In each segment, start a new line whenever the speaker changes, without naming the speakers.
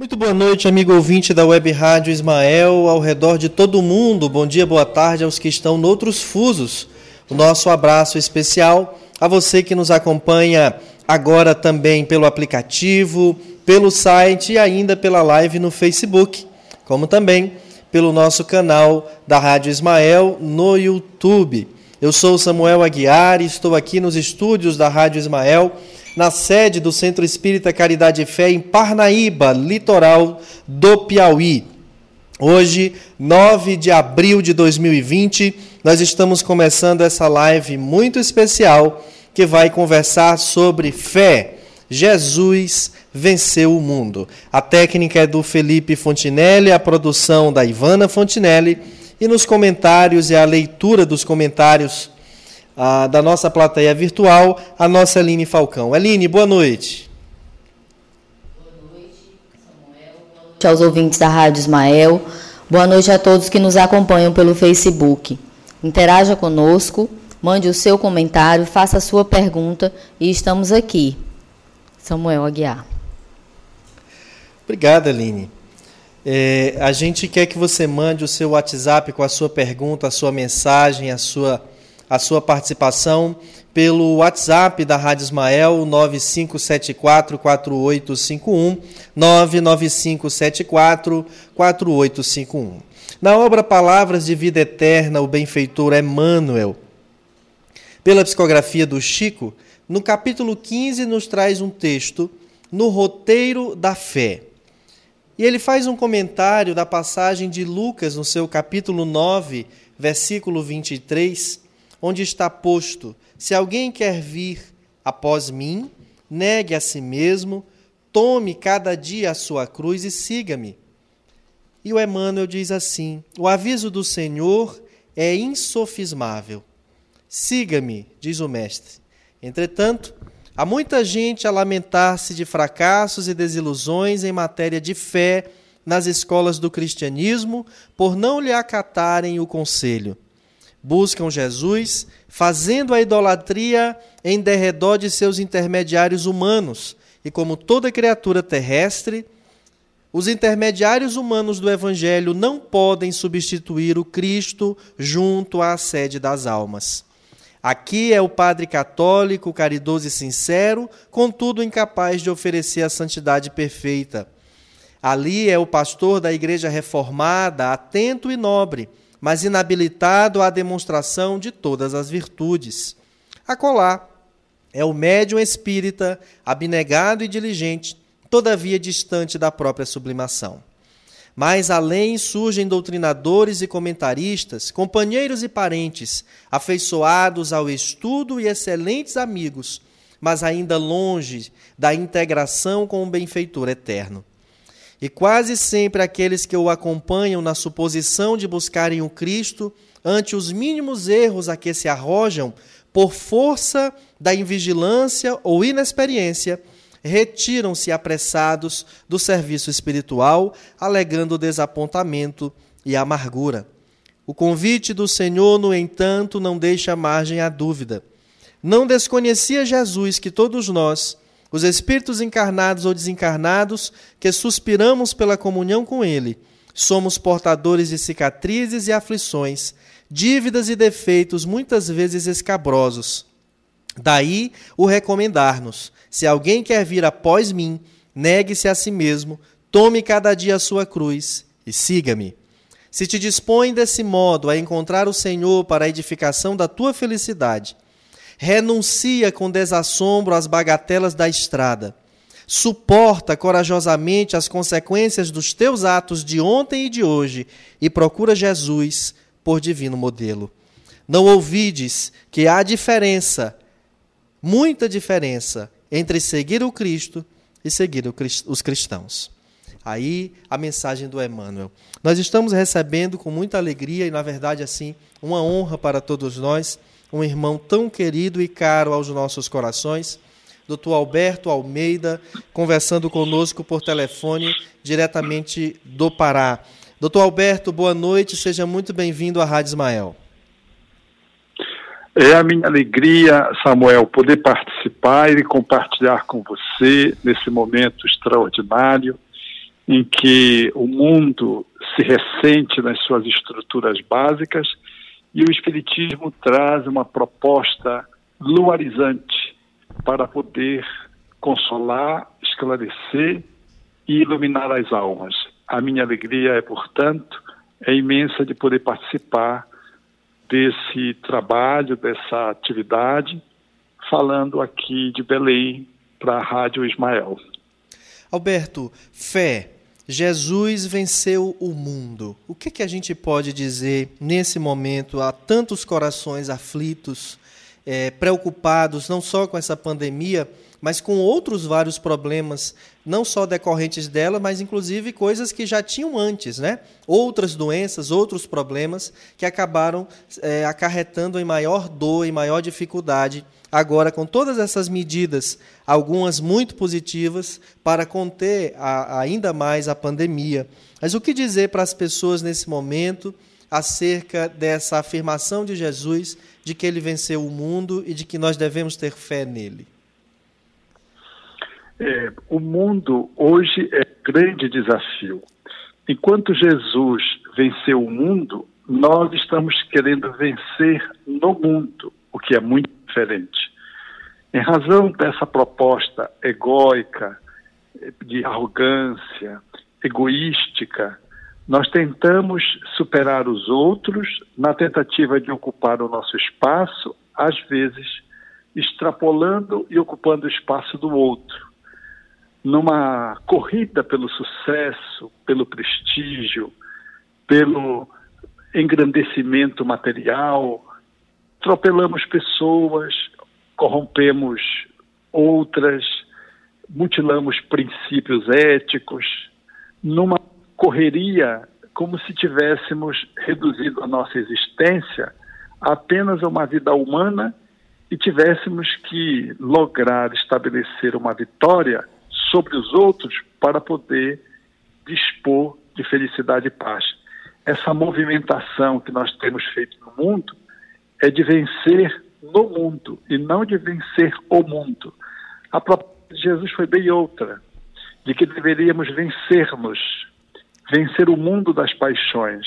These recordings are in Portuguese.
Muito boa noite, amigo ouvinte da Web Rádio Ismael, ao redor de todo mundo. Bom dia, boa tarde aos que estão noutros fusos. O nosso abraço especial a você que nos acompanha agora também pelo aplicativo, pelo site e ainda pela live no Facebook, como também pelo nosso canal da Rádio Ismael no YouTube. Eu sou Samuel Aguiar e estou aqui nos estúdios da Rádio Ismael na sede do Centro Espírita Caridade e Fé, em Parnaíba, litoral do Piauí. Hoje, 9 de abril de 2020, nós estamos começando essa live muito especial que vai conversar sobre fé. Jesus venceu o mundo. A técnica é do Felipe Fontinelli, a produção da Ivana Fontinelli e nos comentários e a leitura dos comentários ah, da nossa plateia virtual, a nossa Aline Falcão. Aline, boa noite.
Boa noite, Samuel. Boa noite aos ouvintes da Rádio Ismael. Boa noite a todos que nos acompanham pelo Facebook. Interaja conosco, mande o seu comentário, faça a sua pergunta e estamos aqui. Samuel Aguiar.
Obrigada, Aline. É, a gente quer que você mande o seu WhatsApp com a sua pergunta, a sua mensagem, a sua a sua participação pelo WhatsApp da Rádio Ismael 95744851 995744851. Na obra Palavras de Vida Eterna, o benfeitor Emmanuel, pela psicografia do Chico, no capítulo 15 nos traz um texto no roteiro da fé. E ele faz um comentário da passagem de Lucas no seu capítulo 9, versículo 23, onde está posto: Se alguém quer vir após mim, negue a si mesmo, tome cada dia a sua cruz e siga-me. E o Emmanuel diz assim: O aviso do Senhor é insofismável. Siga-me, diz o Mestre. Entretanto, há muita gente a lamentar-se de fracassos e desilusões em matéria de fé nas escolas do cristianismo por não lhe acatarem o conselho buscam Jesus, fazendo a idolatria em derredor de seus intermediários humanos. E como toda criatura terrestre, os intermediários humanos do Evangelho não podem substituir o Cristo junto à sede das almas. Aqui é o padre católico, caridoso e sincero, contudo incapaz de oferecer a santidade perfeita. Ali é o pastor da igreja reformada, atento e nobre, mas inabilitado à demonstração de todas as virtudes. Acolá é o médium espírita, abnegado e diligente, todavia distante da própria sublimação. Mais além surgem doutrinadores e comentaristas, companheiros e parentes, afeiçoados ao estudo e excelentes amigos, mas ainda longe da integração com o benfeitor eterno. E quase sempre aqueles que o acompanham na suposição de buscarem o Cristo, ante os mínimos erros a que se arrojam, por força da invigilância ou inexperiência, retiram-se apressados do serviço espiritual, alegando desapontamento e amargura. O convite do Senhor, no entanto, não deixa margem à dúvida. Não desconhecia Jesus que todos nós, os espíritos encarnados ou desencarnados que suspiramos pela comunhão com Ele, somos portadores de cicatrizes e aflições, dívidas e defeitos muitas vezes escabrosos. Daí o recomendar-nos: se alguém quer vir após mim, negue-se a si mesmo, tome cada dia a sua cruz e siga-me. Se te dispõe desse modo a encontrar o Senhor para a edificação da tua felicidade, renuncia com desassombro às bagatelas da estrada. Suporta corajosamente as consequências dos teus atos de ontem e de hoje e procura Jesus por divino modelo. Não ouvides que há diferença, muita diferença, entre seguir o Cristo e seguir os cristãos. Aí a mensagem do Emmanuel. Nós estamos recebendo com muita alegria e, na verdade, assim, uma honra para todos nós um irmão tão querido e caro aos nossos corações, Dr. Alberto Almeida, conversando conosco por telefone diretamente do Pará. Doutor Alberto, boa noite, seja muito bem-vindo à Rádio Ismael.
É a minha alegria, Samuel, poder participar e compartilhar com você nesse momento extraordinário em que o mundo se ressente nas suas estruturas básicas e o Espiritismo traz uma proposta luarizante para poder consolar, esclarecer e iluminar as almas. A minha alegria é, portanto, é imensa de poder participar desse trabalho, dessa atividade, falando aqui de Belém para a Rádio Ismael.
Alberto, fé. Jesus venceu o mundo. O que, que a gente pode dizer nesse momento? Há tantos corações aflitos, é, preocupados, não só com essa pandemia, mas com outros vários problemas, não só decorrentes dela, mas inclusive coisas que já tinham antes, né? Outras doenças, outros problemas que acabaram é, acarretando em maior dor e maior dificuldade. Agora, com todas essas medidas, algumas muito positivas, para conter a, ainda mais a pandemia. Mas o que dizer para as pessoas nesse momento acerca dessa afirmação de Jesus de que ele venceu o mundo e de que nós devemos ter fé nele?
É, o mundo hoje é grande desafio. Enquanto Jesus venceu o mundo, nós estamos querendo vencer no mundo, o que é muito diferente. Em razão dessa proposta egóica, de arrogância, egoística, nós tentamos superar os outros na tentativa de ocupar o nosso espaço, às vezes extrapolando e ocupando o espaço do outro numa corrida pelo sucesso, pelo prestígio, pelo engrandecimento material, atropelamos pessoas, corrompemos outras, mutilamos princípios éticos, numa correria como se tivéssemos reduzido a nossa existência a apenas uma vida humana e tivéssemos que lograr estabelecer uma vitória sobre os outros para poder dispor de felicidade e paz. Essa movimentação que nós temos feito no mundo é de vencer no mundo e não de vencer o mundo. A proposta de Jesus foi bem outra, de que deveríamos vencermos, vencer o mundo das paixões,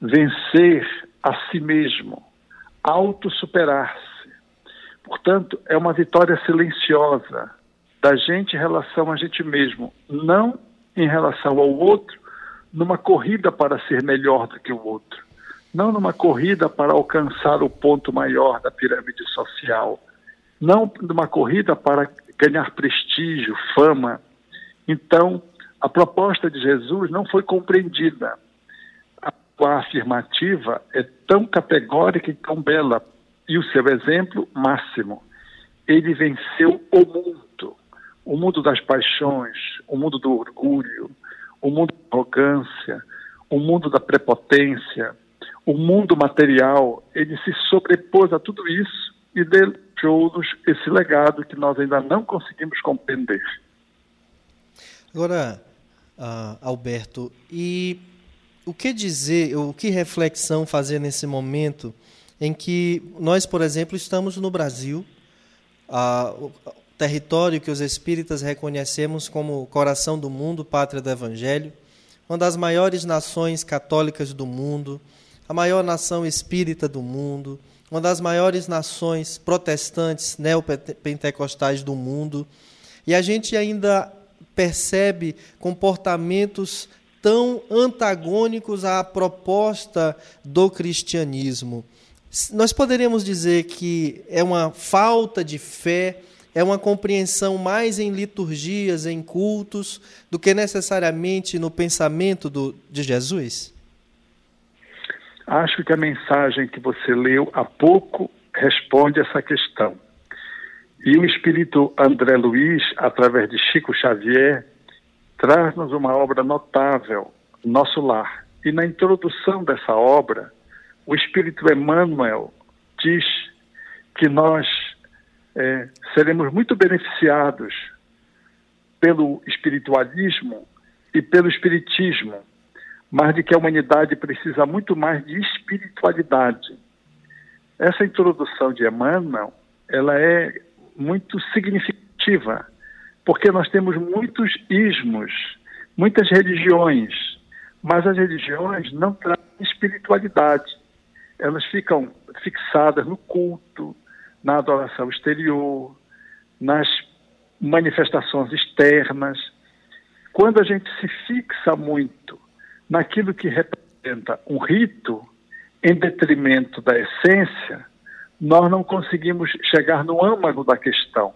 vencer a si mesmo, auto-superar-se. Portanto, é uma vitória silenciosa, da gente em relação a gente mesmo, não em relação ao outro, numa corrida para ser melhor do que o outro, não numa corrida para alcançar o ponto maior da pirâmide social, não numa corrida para ganhar prestígio, fama. Então, a proposta de Jesus não foi compreendida. A afirmativa é tão categórica e tão bela, e o seu exemplo máximo. Ele venceu o mundo o mundo das paixões, o mundo do orgulho, o mundo da arrogância, o mundo da prepotência, o mundo material, ele se sobrepôs a tudo isso e deixou-nos esse legado que nós ainda não conseguimos compreender.
Agora, uh, Alberto, e o que dizer, o que reflexão fazer nesse momento em que nós, por exemplo, estamos no Brasil, uh, território que os espíritas reconhecemos como coração do mundo, pátria do Evangelho, uma das maiores nações católicas do mundo, a maior nação espírita do mundo, uma das maiores nações protestantes neopentecostais do mundo, e a gente ainda percebe comportamentos tão antagônicos à proposta do cristianismo. Nós poderíamos dizer que é uma falta de fé é uma compreensão mais em liturgias, em cultos, do que necessariamente no pensamento do, de Jesus?
Acho que a mensagem que você leu há pouco responde essa questão. E o espírito André Luiz, através de Chico Xavier, traz-nos uma obra notável, Nosso Lar. E na introdução dessa obra, o espírito Emmanuel diz que nós é, seremos muito beneficiados pelo espiritualismo e pelo espiritismo, mas de que a humanidade precisa muito mais de espiritualidade. Essa introdução de Emmanuel, ela é muito significativa, porque nós temos muitos ismos, muitas religiões, mas as religiões não trazem espiritualidade. Elas ficam fixadas no culto, na adoração exterior, nas manifestações externas. Quando a gente se fixa muito naquilo que representa um rito, em detrimento da essência, nós não conseguimos chegar no âmago da questão.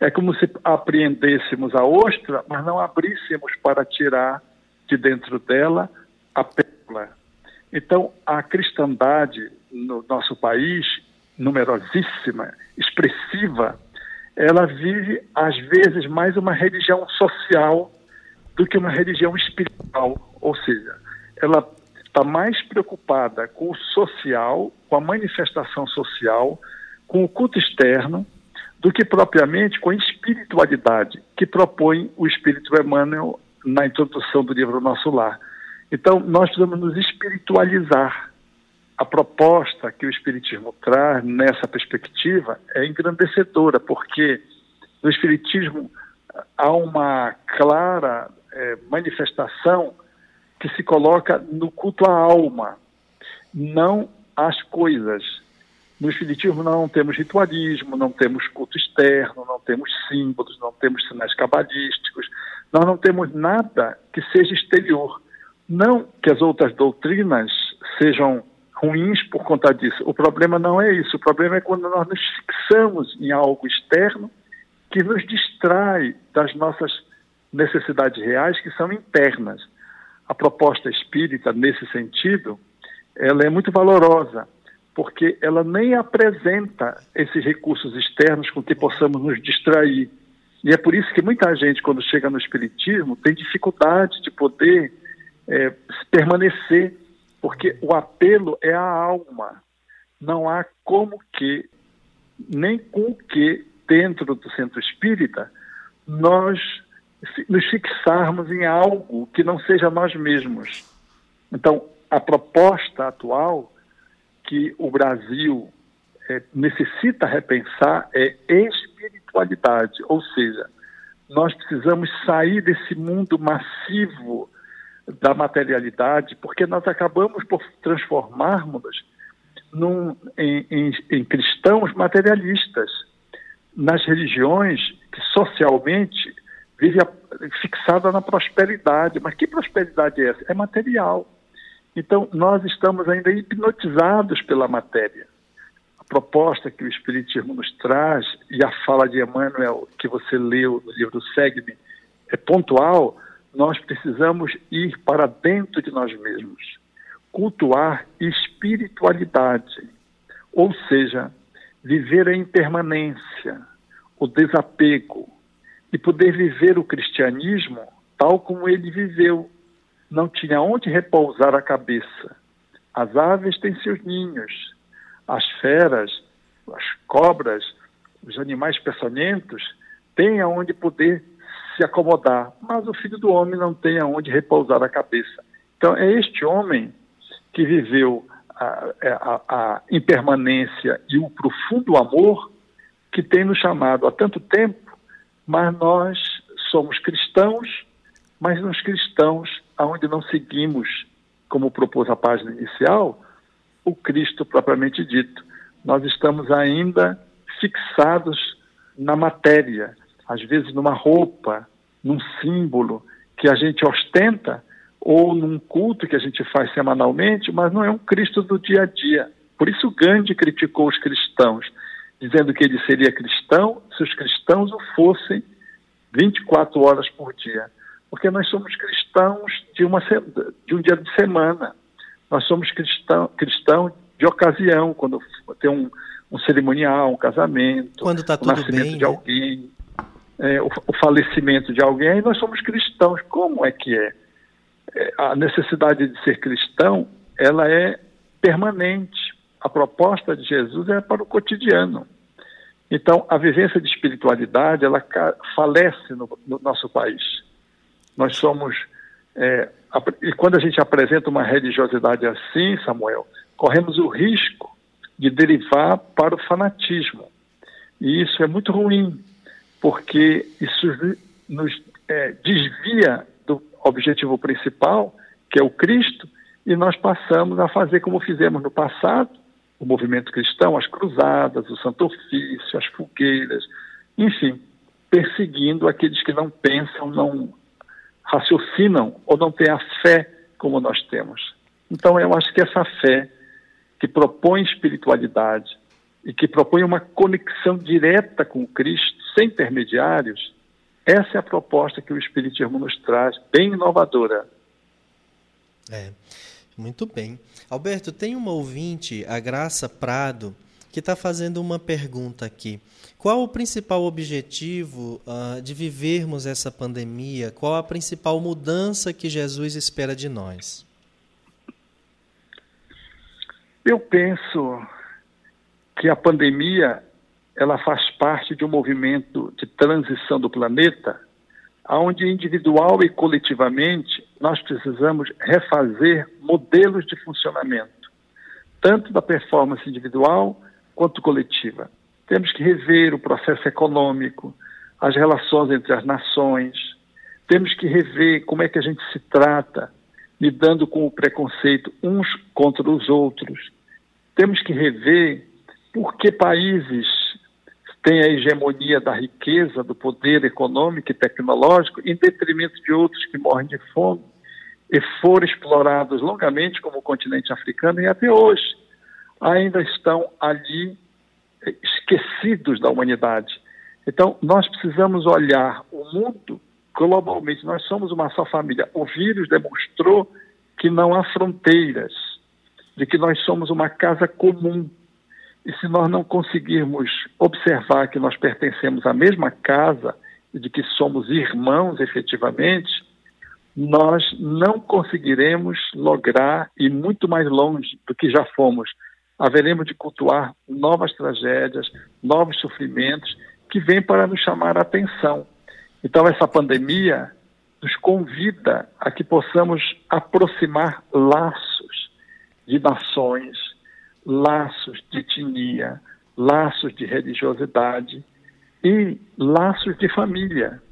É como se apreendêssemos a ostra, mas não abríssemos para tirar de dentro dela a pérola. Então, a cristandade no nosso país, numerosíssima, expressiva, ela vive, às vezes, mais uma religião social do que uma religião espiritual. Ou seja, ela está mais preocupada com o social, com a manifestação social, com o culto externo, do que propriamente com a espiritualidade que propõe o Espírito Emmanuel na introdução do livro Nosso Lar. Então, nós precisamos nos espiritualizar. A proposta que o Espiritismo traz nessa perspectiva é engrandecedora, porque no Espiritismo há uma clara é, manifestação que se coloca no culto à alma, não às coisas. No Espiritismo não temos ritualismo, não temos culto externo, não temos símbolos, não temos sinais cabalísticos, nós não temos nada que seja exterior. Não que as outras doutrinas sejam ruins por conta disso. O problema não é isso. O problema é quando nós nos fixamos em algo externo que nos distrai das nossas necessidades reais, que são internas. A proposta espírita, nesse sentido, ela é muito valorosa, porque ela nem apresenta esses recursos externos com que possamos nos distrair. E é por isso que muita gente, quando chega no Espiritismo, tem dificuldade de poder é, permanecer, porque o apelo é a alma. Não há como que, nem com que, dentro do centro espírita, nós nos fixarmos em algo que não seja nós mesmos. Então, a proposta atual que o Brasil é, necessita repensar é espiritualidade, ou seja, nós precisamos sair desse mundo massivo da materialidade, porque nós acabamos por transformarmos num, em, em, em cristãos materialistas nas religiões que socialmente vive fixada na prosperidade. Mas que prosperidade é essa? É material. Então, nós estamos ainda hipnotizados pela matéria. A proposta que o Espiritismo nos traz e a fala de Emmanuel, que você leu no livro Segue-me, é pontual. Nós precisamos ir para dentro de nós mesmos, cultuar espiritualidade, ou seja, viver a impermanência, o desapego, e poder viver o cristianismo tal como ele viveu. Não tinha onde repousar a cabeça. As aves têm seus ninhos, as feras, as cobras, os animais peçonhentos têm aonde poder se acomodar, mas o filho do homem não tem aonde repousar a cabeça. Então é este homem que viveu a, é, a, a impermanência e o profundo amor que tem nos chamado há tanto tempo mas nós somos cristãos, mas nos cristãos aonde não seguimos, como propôs a página inicial, o Cristo propriamente dito. Nós estamos ainda fixados na matéria, às vezes numa roupa, num símbolo que a gente ostenta ou num culto que a gente faz semanalmente, mas não é um Cristo do dia a dia. Por isso Gandhi criticou os cristãos dizendo que ele seria cristão se os cristãos o fossem 24 horas por dia. Porque nós somos cristãos de, uma, de um dia de semana. Nós somos cristão, cristão de ocasião, quando tem um, um cerimonial, um casamento,
quando tá
o nascimento
bem,
de
né?
É, o, o, falecimento de alguém, nós somos cristãos. Como é que é? é? A necessidade de ser cristão, ela é permanente a proposta de Jesus é para o cotidiano. Então, a vivência de espiritualidade, ela falece no, no nosso país. Nós somos. É, e quando a gente apresenta uma religiosidade assim, Samuel, corremos o risco de derivar para o fanatismo. E isso é muito ruim, porque isso nos é, desvia do objetivo principal, que é o Cristo, e nós passamos a fazer como fizemos no passado, o movimento cristão, as cruzadas, o santo ofício, as fogueiras, enfim, perseguindo aqueles que não pensam, não raciocinam ou não têm a fé como nós temos. Então, eu acho que essa fé que propõe espiritualidade e que propõe uma conexão direta com Cristo, sem intermediários, essa é a proposta que o Espiritismo nos traz, bem inovadora.
É, muito bem. Alberto, tem uma ouvinte, a Graça Prado, que está fazendo uma pergunta aqui. Qual o principal objetivo uh, de vivermos essa pandemia? Qual a principal mudança que Jesus espera de nós?
Eu penso que a pandemia ela faz parte de um movimento de transição do planeta, onde individual e coletivamente nós precisamos refazer modelos de funcionamento, tanto da performance individual quanto coletiva. Temos que rever o processo econômico, as relações entre as nações, temos que rever como é que a gente se trata, lidando com o preconceito uns contra os outros. Temos que rever por que países têm a hegemonia da riqueza, do poder econômico e tecnológico, em detrimento de outros que morrem de fome e foram explorados longamente, como o continente africano, e até hoje ainda estão ali esquecidos da humanidade. Então, nós precisamos olhar o mundo globalmente. Nós somos uma só família. O vírus demonstrou que não há fronteiras, de que nós somos uma casa comum e se nós não conseguirmos observar que nós pertencemos à mesma casa e de que somos irmãos efetivamente, nós não conseguiremos lograr ir muito mais longe do que já fomos. Haveremos de cultuar novas tragédias, novos sofrimentos que vêm para nos chamar a atenção. Então, essa pandemia nos convida a que possamos aproximar laços de nações, laços de etnia, laços de religiosidade e laços de família.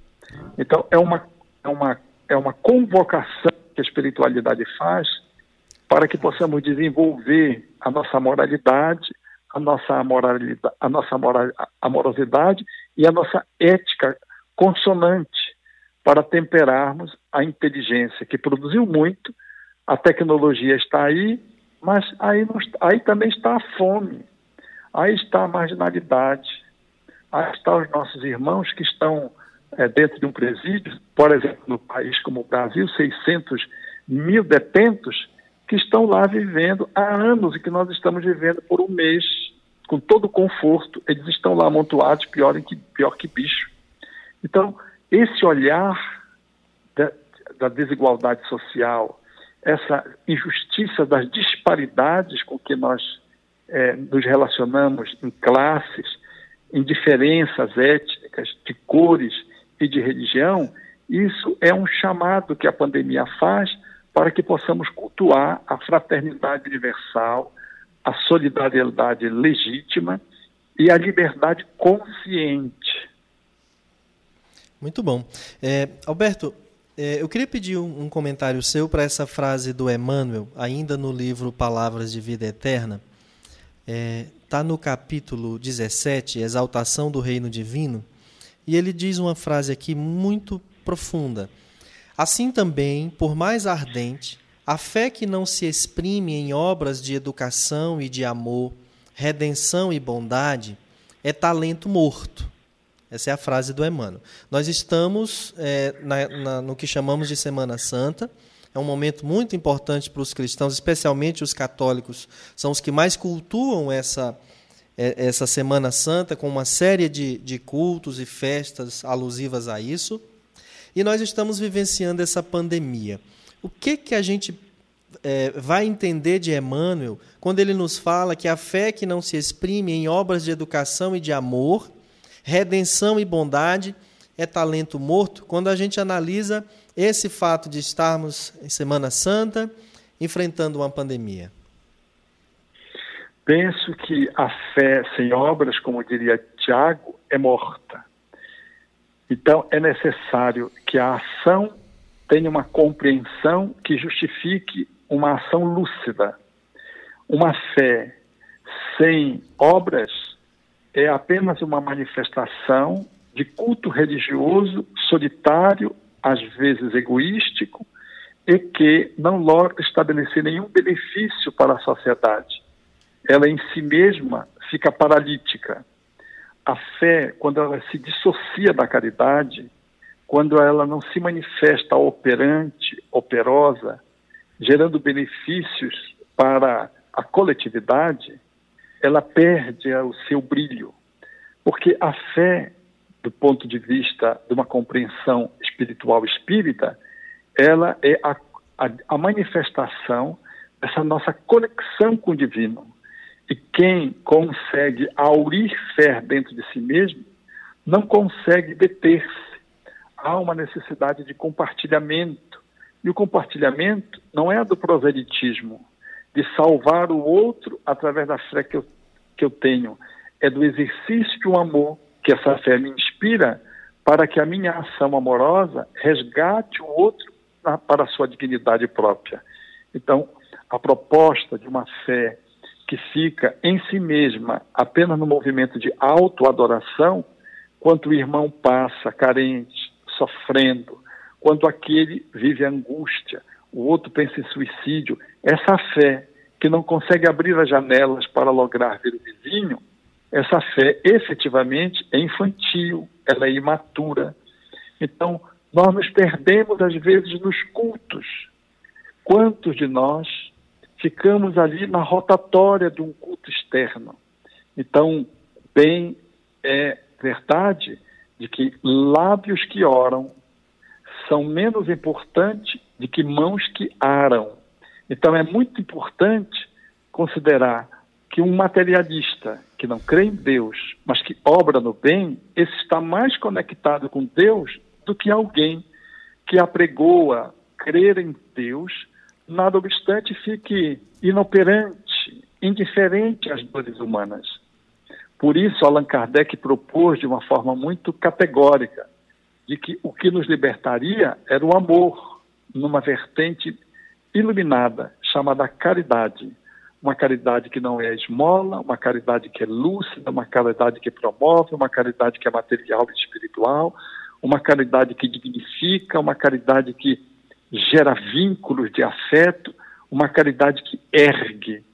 Então, é uma, é uma, é uma convocação que a espiritualidade faz para que possamos desenvolver a nossa moralidade, a nossa amoralidade, a nossa moral, amorosidade e a nossa ética consonante para temperarmos a inteligência que produziu muito, a tecnologia está aí mas aí, aí também está a fome, aí está a marginalidade, aí estão os nossos irmãos que estão é, dentro de um presídio, por exemplo, no país como o Brasil, 600 mil detentos que estão lá vivendo há anos e que nós estamos vivendo por um mês, com todo o conforto, eles estão lá amontoados, pior que, pior que bicho. Então, esse olhar da, da desigualdade social, essa injustiça das disparidades com que nós é, nos relacionamos em classes, em diferenças étnicas, de cores e de religião, isso é um chamado que a pandemia faz para que possamos cultuar a fraternidade universal, a solidariedade legítima e a liberdade consciente.
Muito bom. É, Alberto, é, eu queria pedir um, um comentário seu para essa frase do Emmanuel, ainda no livro Palavras de Vida Eterna. Está é, tá no capítulo 17, Exaltação do Reino Divino, e ele diz uma frase aqui muito profunda. Assim também, por mais ardente, a fé que não se exprime em obras de educação e de amor, redenção e bondade, é talento morto essa é a frase do Emmanuel. Nós estamos é, na, na, no que chamamos de Semana Santa. É um momento muito importante para os cristãos, especialmente os católicos, são os que mais cultuam essa, é, essa Semana Santa, com uma série de, de cultos e festas alusivas a isso. E nós estamos vivenciando essa pandemia. O que, que a gente é, vai entender de Emmanuel quando ele nos fala que a fé que não se exprime em obras de educação e de amor redenção e bondade é talento morto, quando a gente analisa esse fato de estarmos em Semana Santa enfrentando uma pandemia?
Penso que a fé sem obras, como diria Tiago, é morta. Então é necessário que a ação tenha uma compreensão que justifique uma ação lúcida. Uma fé sem obras é apenas uma manifestação de culto religioso solitário, às vezes egoístico, e que não logra estabelecer nenhum benefício para a sociedade. Ela em si mesma fica paralítica. A fé, quando ela se dissocia da caridade, quando ela não se manifesta operante, operosa, gerando benefícios para a coletividade, ela perde o seu brilho. Porque a fé, do ponto de vista de uma compreensão espiritual espírita, ela é a, a, a manifestação dessa nossa conexão com o divino. E quem consegue aurir fé dentro de si mesmo, não consegue deter-se. Há uma necessidade de compartilhamento. E o compartilhamento não é do proselitismo, de salvar o outro através da fé que eu, que eu tenho. É do exercício de um amor que essa fé me inspira para que a minha ação amorosa resgate o outro para a sua dignidade própria. Então, a proposta de uma fé que fica em si mesma apenas no movimento de autoadoração, quanto o irmão passa carente, sofrendo, quando aquele vive angústia, o outro pensa em suicídio, essa fé que não consegue abrir as janelas para lograr ver o vizinho, essa fé efetivamente é infantil, ela é imatura. Então, nós nos perdemos às vezes nos cultos. Quantos de nós ficamos ali na rotatória de um culto externo? Então, bem é verdade de que lábios que oram são menos importantes do que mãos que aram. Então, é muito importante considerar que um materialista que não crê em Deus, mas que obra no bem, esse está mais conectado com Deus do que alguém que apregoa crer em Deus, nada obstante fique inoperante, indiferente às dores humanas. Por isso, Allan Kardec propôs de uma forma muito categórica de que o que nos libertaria era o amor, numa vertente iluminada, chamada caridade. Uma caridade que não é esmola, uma caridade que é lúcida, uma caridade que promove, uma caridade que é material e espiritual, uma caridade que dignifica, uma caridade que gera vínculos de afeto, uma caridade que ergue.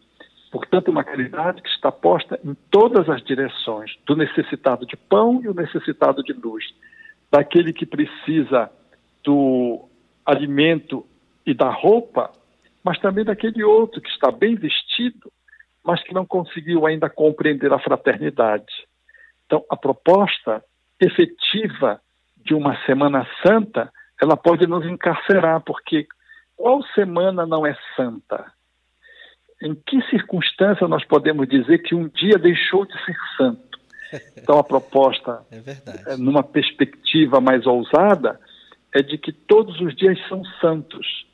Portanto, uma caridade que está posta em todas as direções, do necessitado de pão e o necessitado de luz, daquele que precisa do alimento e da roupa, mas também daquele outro que está bem vestido, mas que não conseguiu ainda compreender a fraternidade. Então, a proposta efetiva de uma Semana Santa, ela pode nos encarcerar, porque qual semana não é santa? Em que circunstância nós podemos dizer que um dia deixou de ser santo? Então, a proposta, é numa perspectiva mais ousada, é de que todos os dias são santos.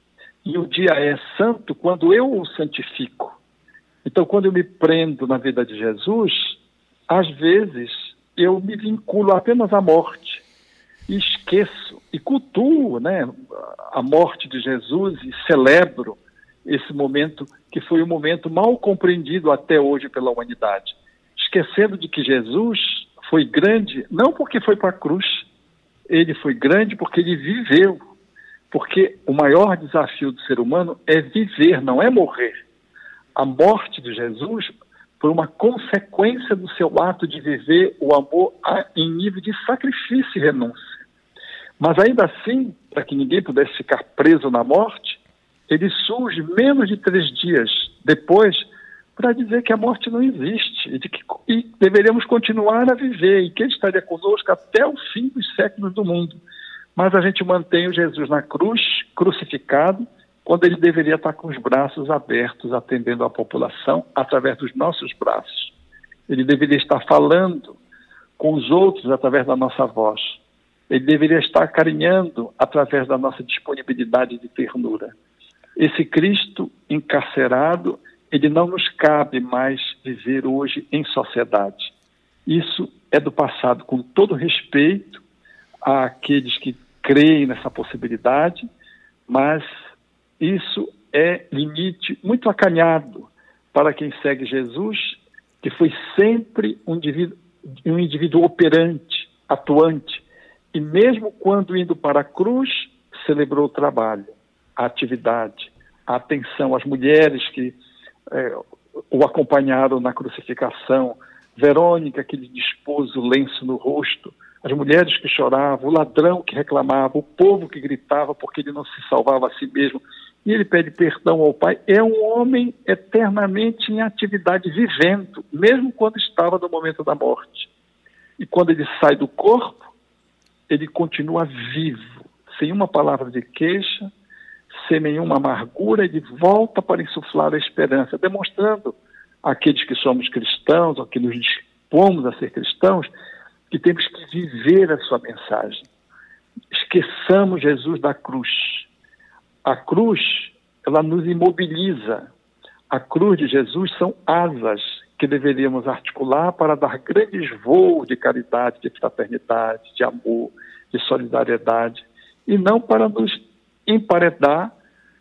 E o dia é santo quando eu o santifico. Então, quando eu me prendo na vida de Jesus, às vezes eu me vinculo apenas à morte e esqueço e cultuo né, a morte de Jesus e celebro esse momento que foi um momento mal compreendido até hoje pela humanidade. Esquecendo de que Jesus foi grande não porque foi para a cruz, ele foi grande porque ele viveu. Porque o maior desafio do ser humano é viver, não é morrer. A morte de Jesus foi uma consequência do seu ato de viver o amor em nível de sacrifício e renúncia. Mas ainda assim, para que ninguém pudesse ficar preso na morte, ele surge menos de três dias depois para dizer que a morte não existe e, de que, e deveríamos continuar a viver e que ele estaria conosco até o fim dos séculos do mundo. Mas a gente mantém o Jesus na cruz, crucificado, quando ele deveria estar com os braços abertos, atendendo a população através dos nossos braços. Ele deveria estar falando com os outros através da nossa voz. Ele deveria estar carinhando através da nossa disponibilidade de ternura. Esse Cristo encarcerado, ele não nos cabe mais viver hoje em sociedade. Isso é do passado, com todo respeito àqueles que creem nessa possibilidade, mas isso é limite muito acanhado para quem segue Jesus, que foi sempre um indivíduo, um indivíduo operante, atuante, e mesmo quando indo para a cruz, celebrou o trabalho, a atividade, a atenção às mulheres que é, o acompanharam na crucificação, Verônica que lhe dispôs o lenço no rosto, as mulheres que choravam, o ladrão que reclamava, o povo que gritava porque ele não se salvava a si mesmo. E ele pede perdão ao Pai. É um homem eternamente em atividade, vivendo, mesmo quando estava no momento da morte. E quando ele sai do corpo, ele continua vivo, sem uma palavra de queixa, sem nenhuma amargura, ele volta para insuflar a esperança, demonstrando àqueles que somos cristãos, ou que nos dispomos a ser cristãos, que temos que viver a sua mensagem. Esqueçamos Jesus da cruz. A cruz, ela nos imobiliza. A cruz de Jesus são asas que deveríamos articular para dar grandes voos de caridade, de fraternidade, de amor, de solidariedade, e não para nos emparedar,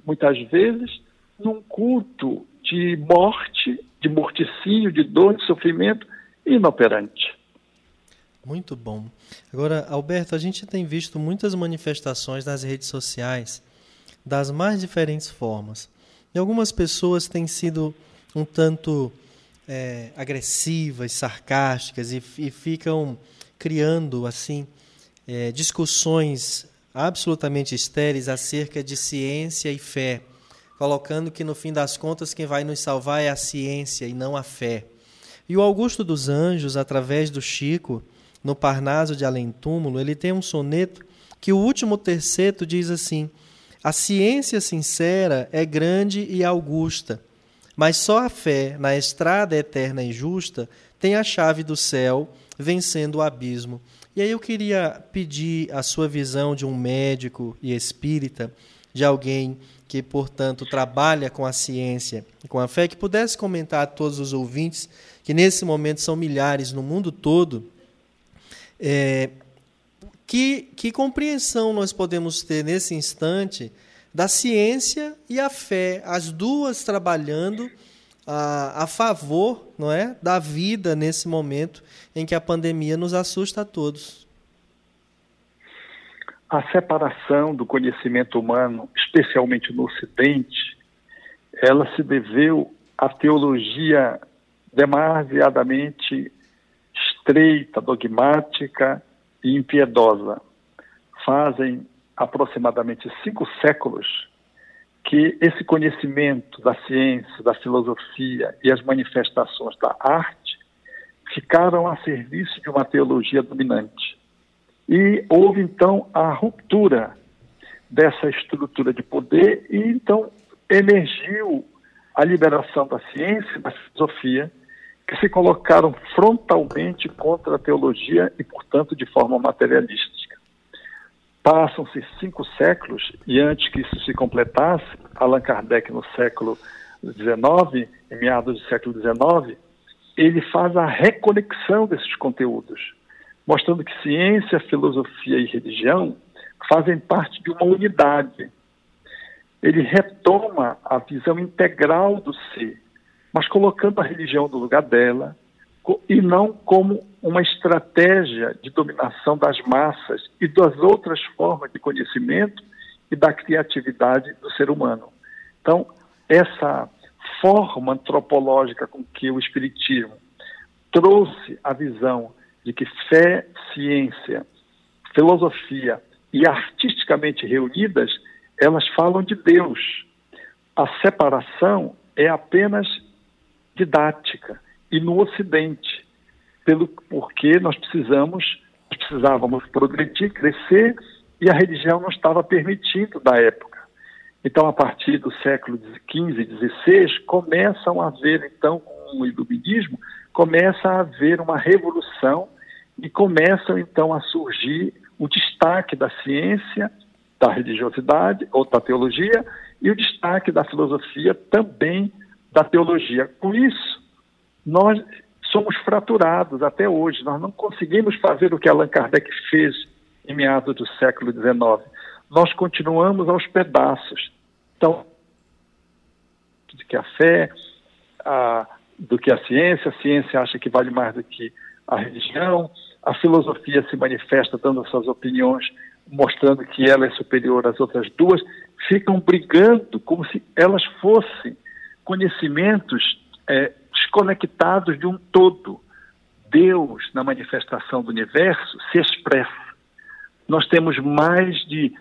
muitas vezes, num culto de morte, de morticínio, de dor, de sofrimento inoperante.
Muito bom. Agora, Alberto, a gente tem visto muitas manifestações nas redes sociais das mais diferentes formas. E algumas pessoas têm sido um tanto é, agressivas, sarcásticas e, e, ficam criando assim é, discussões absolutamente estéreis acerca de ciência e fé, colocando que no fim das contas quem vai nos salvar é a ciência e não a fé. E o Augusto dos Anjos, através do Chico, no Parnaso de Além Túmulo, ele tem um soneto que o último terceto diz assim: A ciência sincera é grande e augusta, mas só a fé na estrada eterna e justa tem a chave do céu, vencendo o abismo. E aí eu queria pedir a sua visão de um médico e espírita, de alguém que, portanto, trabalha com a ciência e com a fé, que pudesse comentar a todos os ouvintes, que nesse momento são milhares no mundo todo, é, que, que compreensão nós podemos ter nesse instante da ciência e a fé, as duas trabalhando a, a favor não é, da vida nesse momento em que a pandemia nos assusta a todos?
A separação do conhecimento humano, especialmente no Ocidente, ela se deveu à teologia demasiadamente estreita, dogmática e impiedosa. Fazem aproximadamente cinco séculos que esse conhecimento da ciência, da filosofia e as manifestações da arte ficaram a serviço de uma teologia dominante. E houve então a ruptura dessa estrutura de poder e então emergiu a liberação da ciência e da filosofia que se colocaram frontalmente contra a teologia e, portanto, de forma materialística. Passam-se cinco séculos e antes que isso se completasse, Allan Kardec no século XIX, em meados do século XIX, ele faz a reconexão desses conteúdos, mostrando que ciência, filosofia e religião fazem parte de uma unidade. Ele retoma a visão integral do ser, mas colocando a religião no lugar dela e não como uma estratégia de dominação das massas e das outras formas de conhecimento e da criatividade do ser humano. Então, essa forma antropológica com que o Espiritismo trouxe a visão de que fé, ciência, filosofia e artisticamente reunidas, elas falam de Deus. A separação é apenas didática e no Ocidente, pelo porque nós precisamos, precisávamos progredir, crescer e a religião não estava permitindo da época. Então, a partir do século XV e XVI, começam a haver, então, com o iluminismo, começa a haver uma revolução e começam, então, a surgir o destaque da ciência, da religiosidade ou da teologia e o destaque da filosofia também da teologia. Com isso, nós somos fraturados até hoje. Nós não conseguimos fazer o que Allan Kardec fez em meados do século XIX. nós continuamos aos pedaços. Então, de que a fé, a, do que a ciência, a ciência acha que vale mais do que a religião, a filosofia se manifesta dando suas opiniões, mostrando que ela é superior às outras duas, ficam brigando como se elas fossem conhecimentos é, desconectados de um todo. Deus, na manifestação do universo, se expressa. Nós temos mais de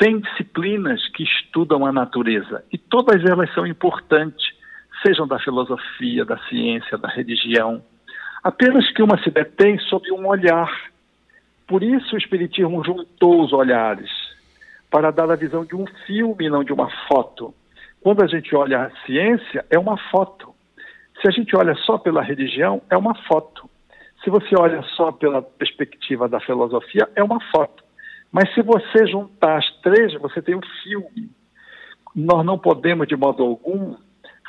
100 disciplinas que estudam a natureza e todas elas são importantes, sejam da filosofia, da ciência, da religião. Apenas que uma se detém sob um olhar. Por isso o Espiritismo juntou os olhares para dar a visão de um filme, não de uma foto. Quando a gente olha a ciência, é uma foto. Se a gente olha só pela religião, é uma foto. Se você olha só pela perspectiva da filosofia, é uma foto. Mas se você juntar as três, você tem um filme. Nós não podemos, de modo algum,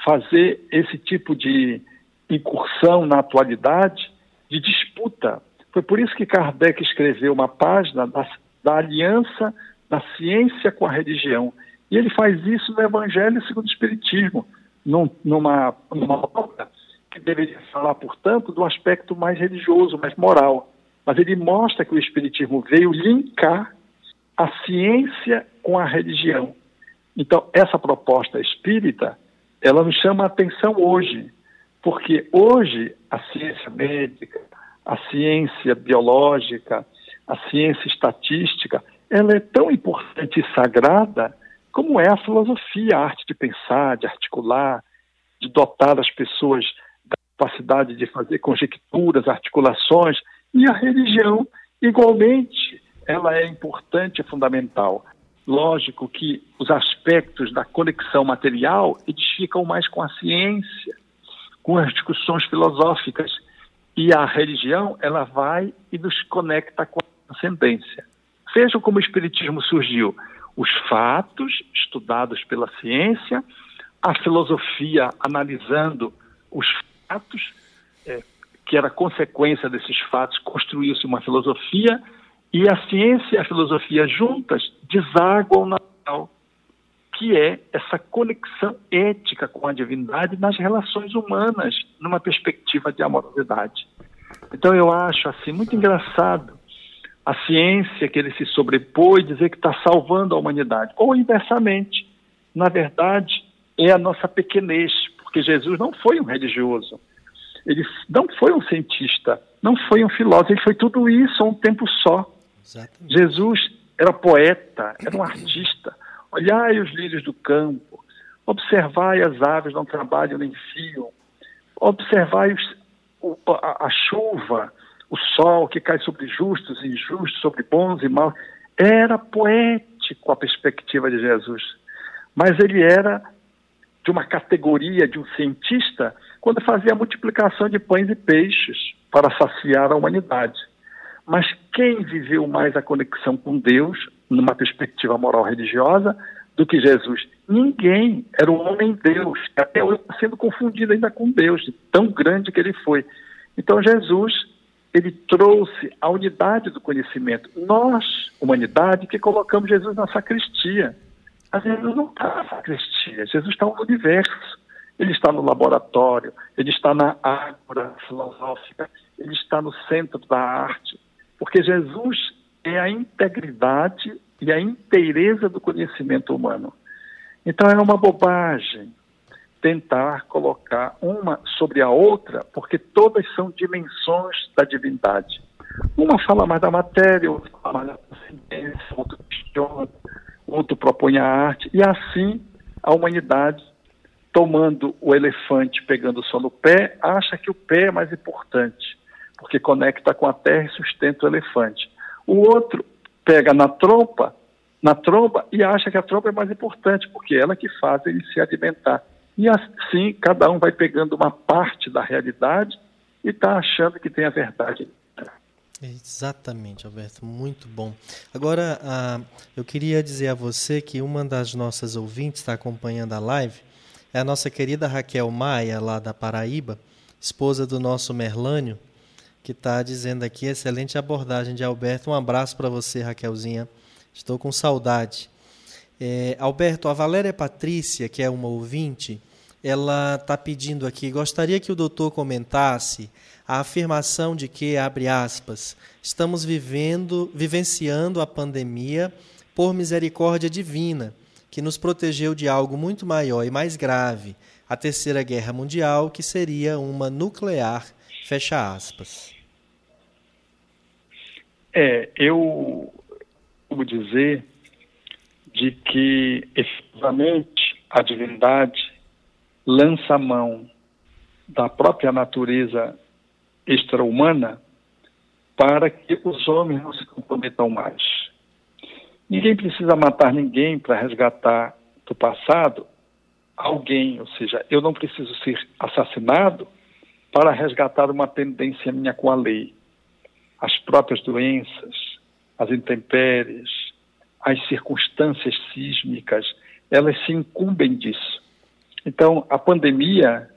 fazer esse tipo de incursão na atualidade de disputa. Foi por isso que Kardec escreveu uma página da, da aliança da ciência com a religião. E ele faz isso no Evangelho segundo o Espiritismo, num, numa, numa obra que deveria falar, portanto, do aspecto mais religioso, mais moral. Mas ele mostra que o Espiritismo veio linkar a ciência com a religião. Então, essa proposta espírita, ela nos chama a atenção hoje, porque hoje a ciência médica, a ciência biológica, a ciência estatística, ela é tão importante e sagrada como é a filosofia, a arte de pensar, de articular, de dotar as pessoas da capacidade de fazer conjecturas, articulações, e a religião, igualmente, ela é importante e fundamental. Lógico que os aspectos da conexão material eles ficam mais com a ciência, com as discussões filosóficas, e a religião ela vai e nos conecta com a transcendência. Vejam como o Espiritismo surgiu. Os fatos estudados pela ciência, a filosofia analisando os fatos, é, que era consequência desses fatos, construiu-se uma filosofia, e a ciência e a filosofia juntas desaguam na que é essa conexão ética com a divindade nas relações humanas, numa perspectiva de amorosidade. Então eu acho assim muito engraçado a ciência que ele se sobrepõe e dizer que está salvando a humanidade. Ou inversamente, na verdade, é a nossa pequenez, porque Jesus não foi um religioso, ele não foi um cientista, não foi um filósofo, ele foi tudo isso a um tempo só. Exatamente. Jesus era poeta, era um artista. Olhai os lírios do campo, observai as aves, não trabalham nem fiam, observai os, a, a chuva, o sol que cai sobre justos e injustos, sobre bons e maus. Era poético a perspectiva de Jesus, mas ele era de uma categoria de um cientista quando fazia a multiplicação de pães e peixes para saciar a humanidade. Mas quem viveu mais a conexão com Deus, numa perspectiva moral religiosa, do que Jesus? Ninguém. Era um homem-deus, até hoje sendo confundido ainda com Deus, de tão grande que ele foi. Então, Jesus ele trouxe a unidade do conhecimento. Nós, humanidade, que colocamos Jesus na sacristia. Mas Jesus não está na sacristia, Jesus está no universo. Ele está no laboratório, ele está na ágora filosófica, ele está no centro da arte. Porque Jesus é a integridade e a inteireza do conhecimento humano. Então é uma bobagem tentar colocar uma sobre a outra, porque todas são dimensões da divindade. Uma fala mais da matéria, outra fala mais da transcendência, outro questiona, outro propõe a arte, e assim a humanidade, tomando o elefante, pegando só no pé, acha que o pé é mais importante, porque conecta com a terra e sustenta o elefante. O outro pega na trompa, na tromba e acha que a trompa é mais importante, porque é ela que faz ele se alimentar. E assim, cada um vai pegando uma parte da realidade e está achando que tem a verdade.
Exatamente, Alberto, muito bom. Agora, ah, eu queria dizer a você que uma das nossas ouvintes está acompanhando a live é a nossa querida Raquel Maia, lá da Paraíba, esposa do nosso Merlânio, que está dizendo aqui excelente abordagem de Alberto. Um abraço para você, Raquelzinha. Estou com saudade. É, Alberto, a Valéria Patrícia, que é uma ouvinte, ela está pedindo aqui, gostaria que o doutor comentasse a afirmação de que, abre aspas, estamos vivendo, vivenciando a pandemia por misericórdia divina, que nos protegeu de algo muito maior e mais grave, a Terceira Guerra Mundial, que seria uma nuclear, fecha aspas.
É, eu vou dizer de que efetivamente a divindade lança mão da própria natureza extra-humana para que os homens não se comprometam mais. Ninguém precisa matar ninguém para resgatar do passado alguém, ou seja, eu não preciso ser assassinado para resgatar uma tendência minha com a lei. As próprias doenças, as intempéries, as circunstâncias sísmicas, elas se incumbem disso. Então, a pandemia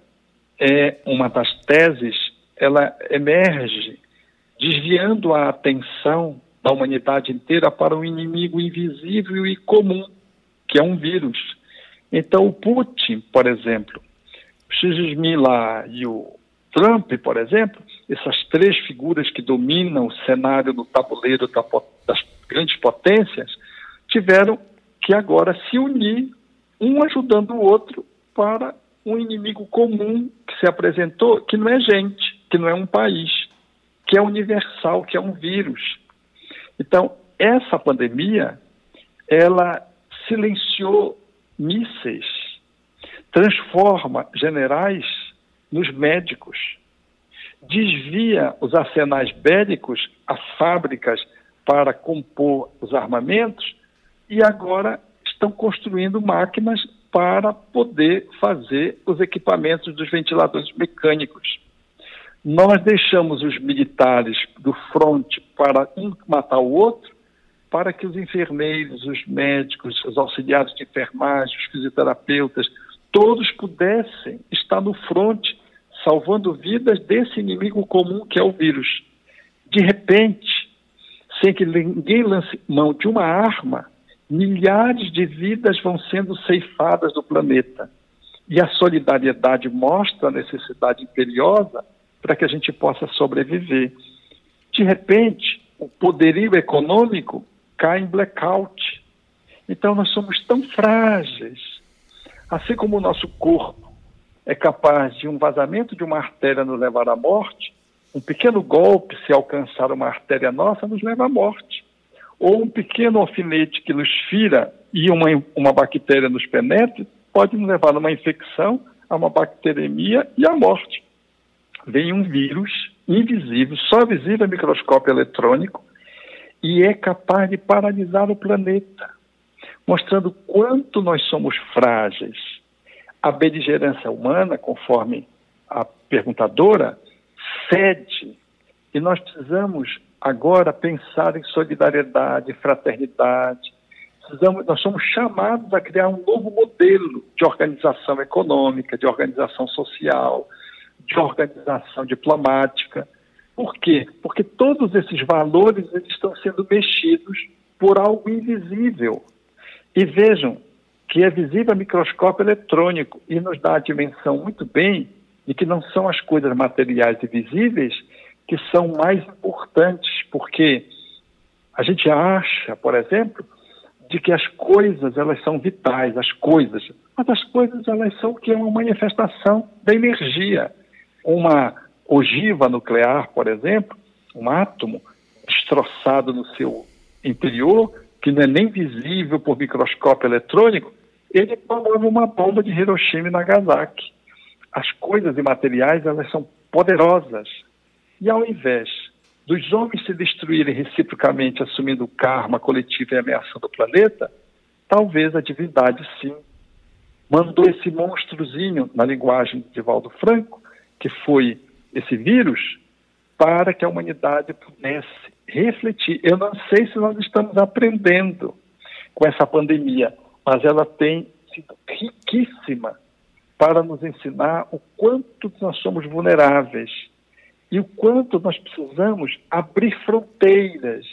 é uma das teses, ela emerge desviando a atenção da humanidade inteira para um inimigo invisível e comum, que é um vírus. Então, o Putin, por exemplo, o Xi Jinping lá e o Trump, por exemplo, essas três figuras que dominam o cenário do tabuleiro das grandes potências, tiveram que agora se unir, um ajudando o outro, para um inimigo comum que se apresentou, que não é gente, que não é um país, que é universal, que é um vírus. Então, essa pandemia, ela silenciou mísseis, transforma generais nos médicos, desvia os arsenais bélicos a fábricas para compor os armamentos e agora estão construindo máquinas para poder fazer os equipamentos dos ventiladores mecânicos. Nós deixamos os militares do fronte para um matar o outro, para que os enfermeiros, os médicos, os auxiliares de enfermagem, os fisioterapeutas, todos pudessem estar no fronte, salvando vidas desse inimigo comum que é o vírus. De repente, sem que ninguém lance mão de uma arma, milhares de vidas vão sendo ceifadas do planeta. E a solidariedade mostra a necessidade imperiosa para que a gente possa sobreviver. De repente, o poderio econômico cai em blackout. Então, nós somos tão frágeis. Assim como o nosso corpo é capaz de um vazamento de uma artéria nos levar à morte, um pequeno golpe, se alcançar uma artéria nossa, nos leva à morte ou um pequeno alfinete que nos fira e uma, uma bactéria nos penetre, pode nos levar a uma infecção, a uma bacteremia e à morte. Vem um vírus invisível, só visível a microscópio eletrônico, e é capaz de paralisar o planeta, mostrando quanto nós somos frágeis. A beligerância humana, conforme a perguntadora, cede, e nós precisamos agora pensar em solidariedade, fraternidade. Precisamos, nós somos chamados a criar um novo modelo de organização econômica, de organização social, de organização diplomática. Por quê? Porque todos esses valores estão sendo mexidos por algo invisível. E vejam que é visível a microscópio eletrônico e nos dá a dimensão muito bem de que não são as coisas materiais e visíveis que são mais importantes, porque a gente acha, por exemplo, de que as coisas elas são vitais, as coisas, mas as coisas elas são o que é uma manifestação da energia. Uma ogiva nuclear, por exemplo, um átomo destroçado no seu interior, que não é nem visível por microscópio eletrônico, ele promove uma bomba de Hiroshima e Nagasaki. As coisas imateriais elas são poderosas, e ao invés dos homens se destruírem reciprocamente, assumindo o karma coletivo e ameaçando o planeta, talvez a divindade sim mandou esse monstruzinho, na linguagem de Valdo Franco, que foi esse vírus, para que a humanidade pudesse refletir. Eu não sei se nós estamos aprendendo com essa pandemia, mas ela tem sido riquíssima para nos ensinar o quanto nós somos vulneráveis e o quanto nós precisamos abrir fronteiras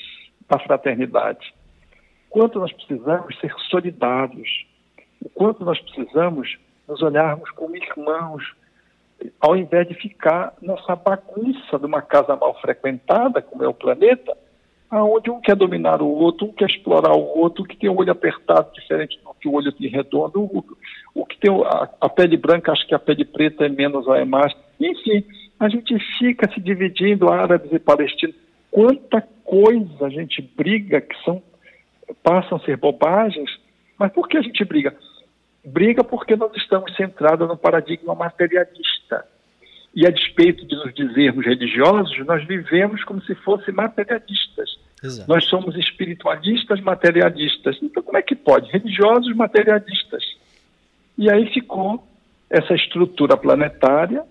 da fraternidade. quanto nós precisamos ser solidários, o quanto nós precisamos nos olharmos como irmãos, ao invés de ficar nessa bagunça de uma casa mal frequentada, como é o planeta, aonde um quer dominar o outro, um quer explorar o outro, o que tem o olho apertado diferente do que o olho tem redondo, o, o que tem a, a, pele branca acha que a pele preta é menos ou é mais. Enfim, a gente fica se dividindo, árabes e palestinos. Quanta coisa a gente briga que são passam a ser bobagens, mas por que a gente briga? Briga porque nós estamos centrados no paradigma materialista. E a despeito de nos dizermos religiosos, nós vivemos como se fossem materialistas. Exato. Nós somos espiritualistas materialistas. Então, como é que pode? Religiosos materialistas. E aí ficou essa estrutura planetária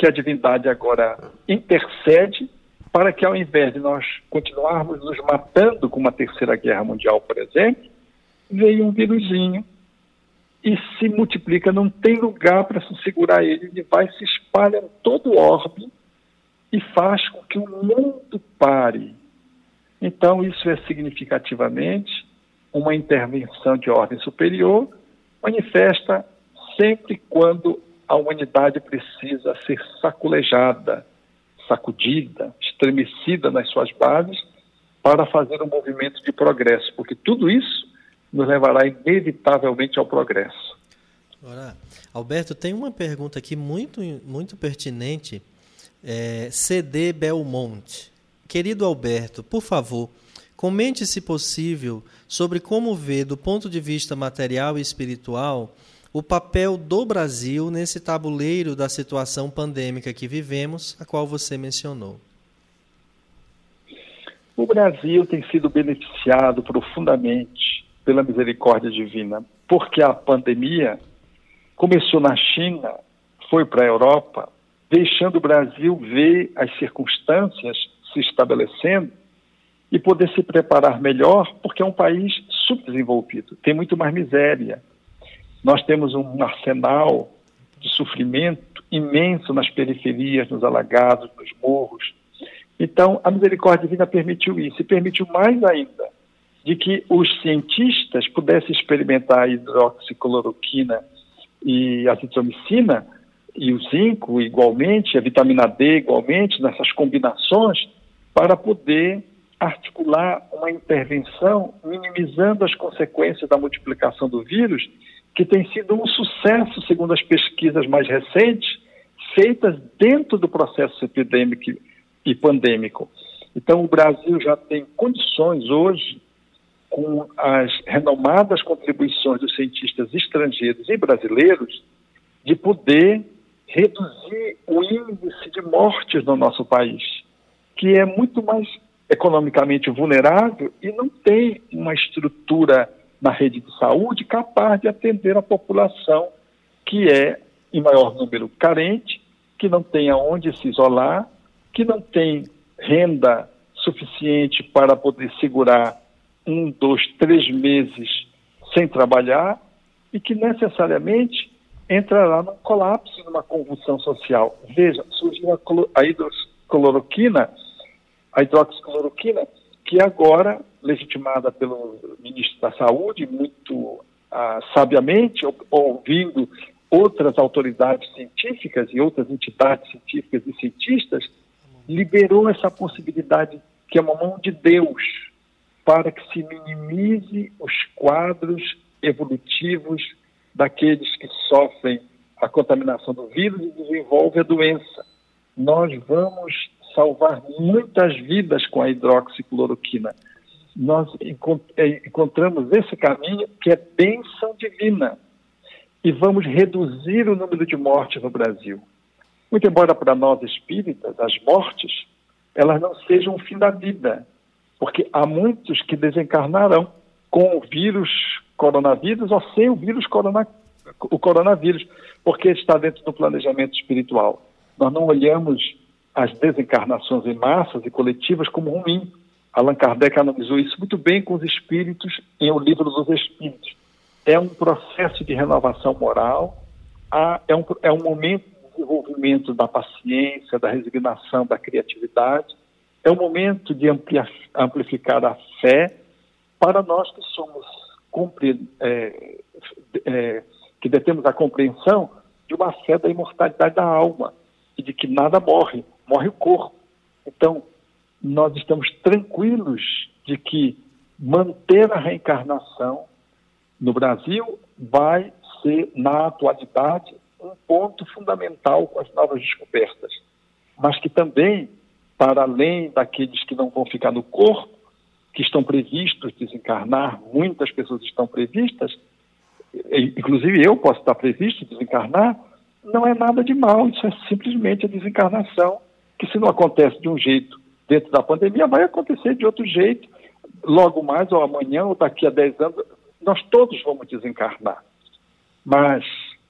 que a divindade agora intercede para que, ao invés de nós continuarmos nos matando com uma terceira guerra mundial, por exemplo, veio um vírusinho e se multiplica, não tem lugar para se segurar ele, ele vai se espalha em todo o orbe e faz com que o mundo pare. Então, isso é significativamente uma intervenção de ordem superior, manifesta sempre quando a humanidade precisa ser saculejada, sacudida, estremecida nas suas bases para fazer um movimento de progresso, porque tudo isso nos levará inevitavelmente ao progresso.
Agora, Alberto, tem uma pergunta aqui muito, muito pertinente. É, CD Belmonte. Querido Alberto, por favor, comente, se possível, sobre como vê, do ponto de vista material e espiritual, o papel do Brasil nesse tabuleiro da situação pandêmica que vivemos, a qual você mencionou.
O Brasil tem sido beneficiado profundamente pela misericórdia divina, porque a pandemia começou na China, foi para a Europa, deixando o Brasil ver as circunstâncias se estabelecendo e poder se preparar melhor, porque é um país subdesenvolvido, tem muito mais miséria, nós temos um arsenal de sofrimento imenso nas periferias, nos alagados, nos morros. Então, a misericórdia divina permitiu isso e permitiu mais ainda de que os cientistas pudessem experimentar a hidroxicloroquina e a azitromicina e o zinco igualmente, a vitamina D igualmente, nessas combinações, para poder articular uma intervenção minimizando as consequências da multiplicação do vírus que tem sido um sucesso, segundo as pesquisas mais recentes, feitas dentro do processo epidêmico e pandêmico. Então, o Brasil já tem condições hoje, com as renomadas contribuições dos cientistas estrangeiros e brasileiros, de poder reduzir o índice de mortes no nosso país, que é muito mais economicamente vulnerável e não tem uma estrutura na rede de saúde capaz de atender a população que é, em maior número, carente, que não tem aonde se isolar, que não tem renda suficiente para poder segurar um, dois, três meses sem trabalhar e que necessariamente entrará num colapso, numa convulsão social. Veja, surgiu a, hidroxicloroquina, a hidroxicloroquina, que agora legitimada pelo ministro da Saúde, muito ah, sabiamente, ouvindo outras autoridades científicas e outras entidades científicas e cientistas, liberou essa possibilidade, que é uma mão de Deus, para que se minimize os quadros evolutivos daqueles que sofrem a contaminação do vírus e desenvolvem a doença. Nós vamos salvar muitas vidas com a hidroxicloroquina nós é, encontramos esse caminho que é bênção divina e vamos reduzir o número de mortes no Brasil. Muito embora para nós espíritas as mortes elas não sejam o fim da vida, porque há muitos que desencarnarão com o vírus coronavírus ou sem o vírus corona, o coronavírus, porque está dentro do planejamento espiritual. Nós não olhamos as desencarnações em massas e coletivas como ruim, Allan Kardec analisou isso muito bem com os espíritos em O Livro dos Espíritos. É um processo de renovação moral, é, um, é um momento de desenvolvimento da paciência, da resignação, da criatividade, é um momento de amplificar a fé para nós que somos é, é, que detemos a compreensão de uma fé da imortalidade da alma e de que nada morre, morre o corpo. Então, nós estamos tranquilos de que manter a reencarnação no Brasil vai ser, na atualidade, um ponto fundamental com as novas descobertas, mas que também, para além daqueles que não vão ficar no corpo, que estão previstos desencarnar, muitas pessoas estão previstas, inclusive eu posso estar previsto desencarnar, não é nada de mal, isso é simplesmente a desencarnação, que se não acontece de um jeito dentro da pandemia, vai acontecer de outro jeito, logo mais, ou amanhã, ou daqui a 10 anos, nós todos vamos desencarnar. Mas,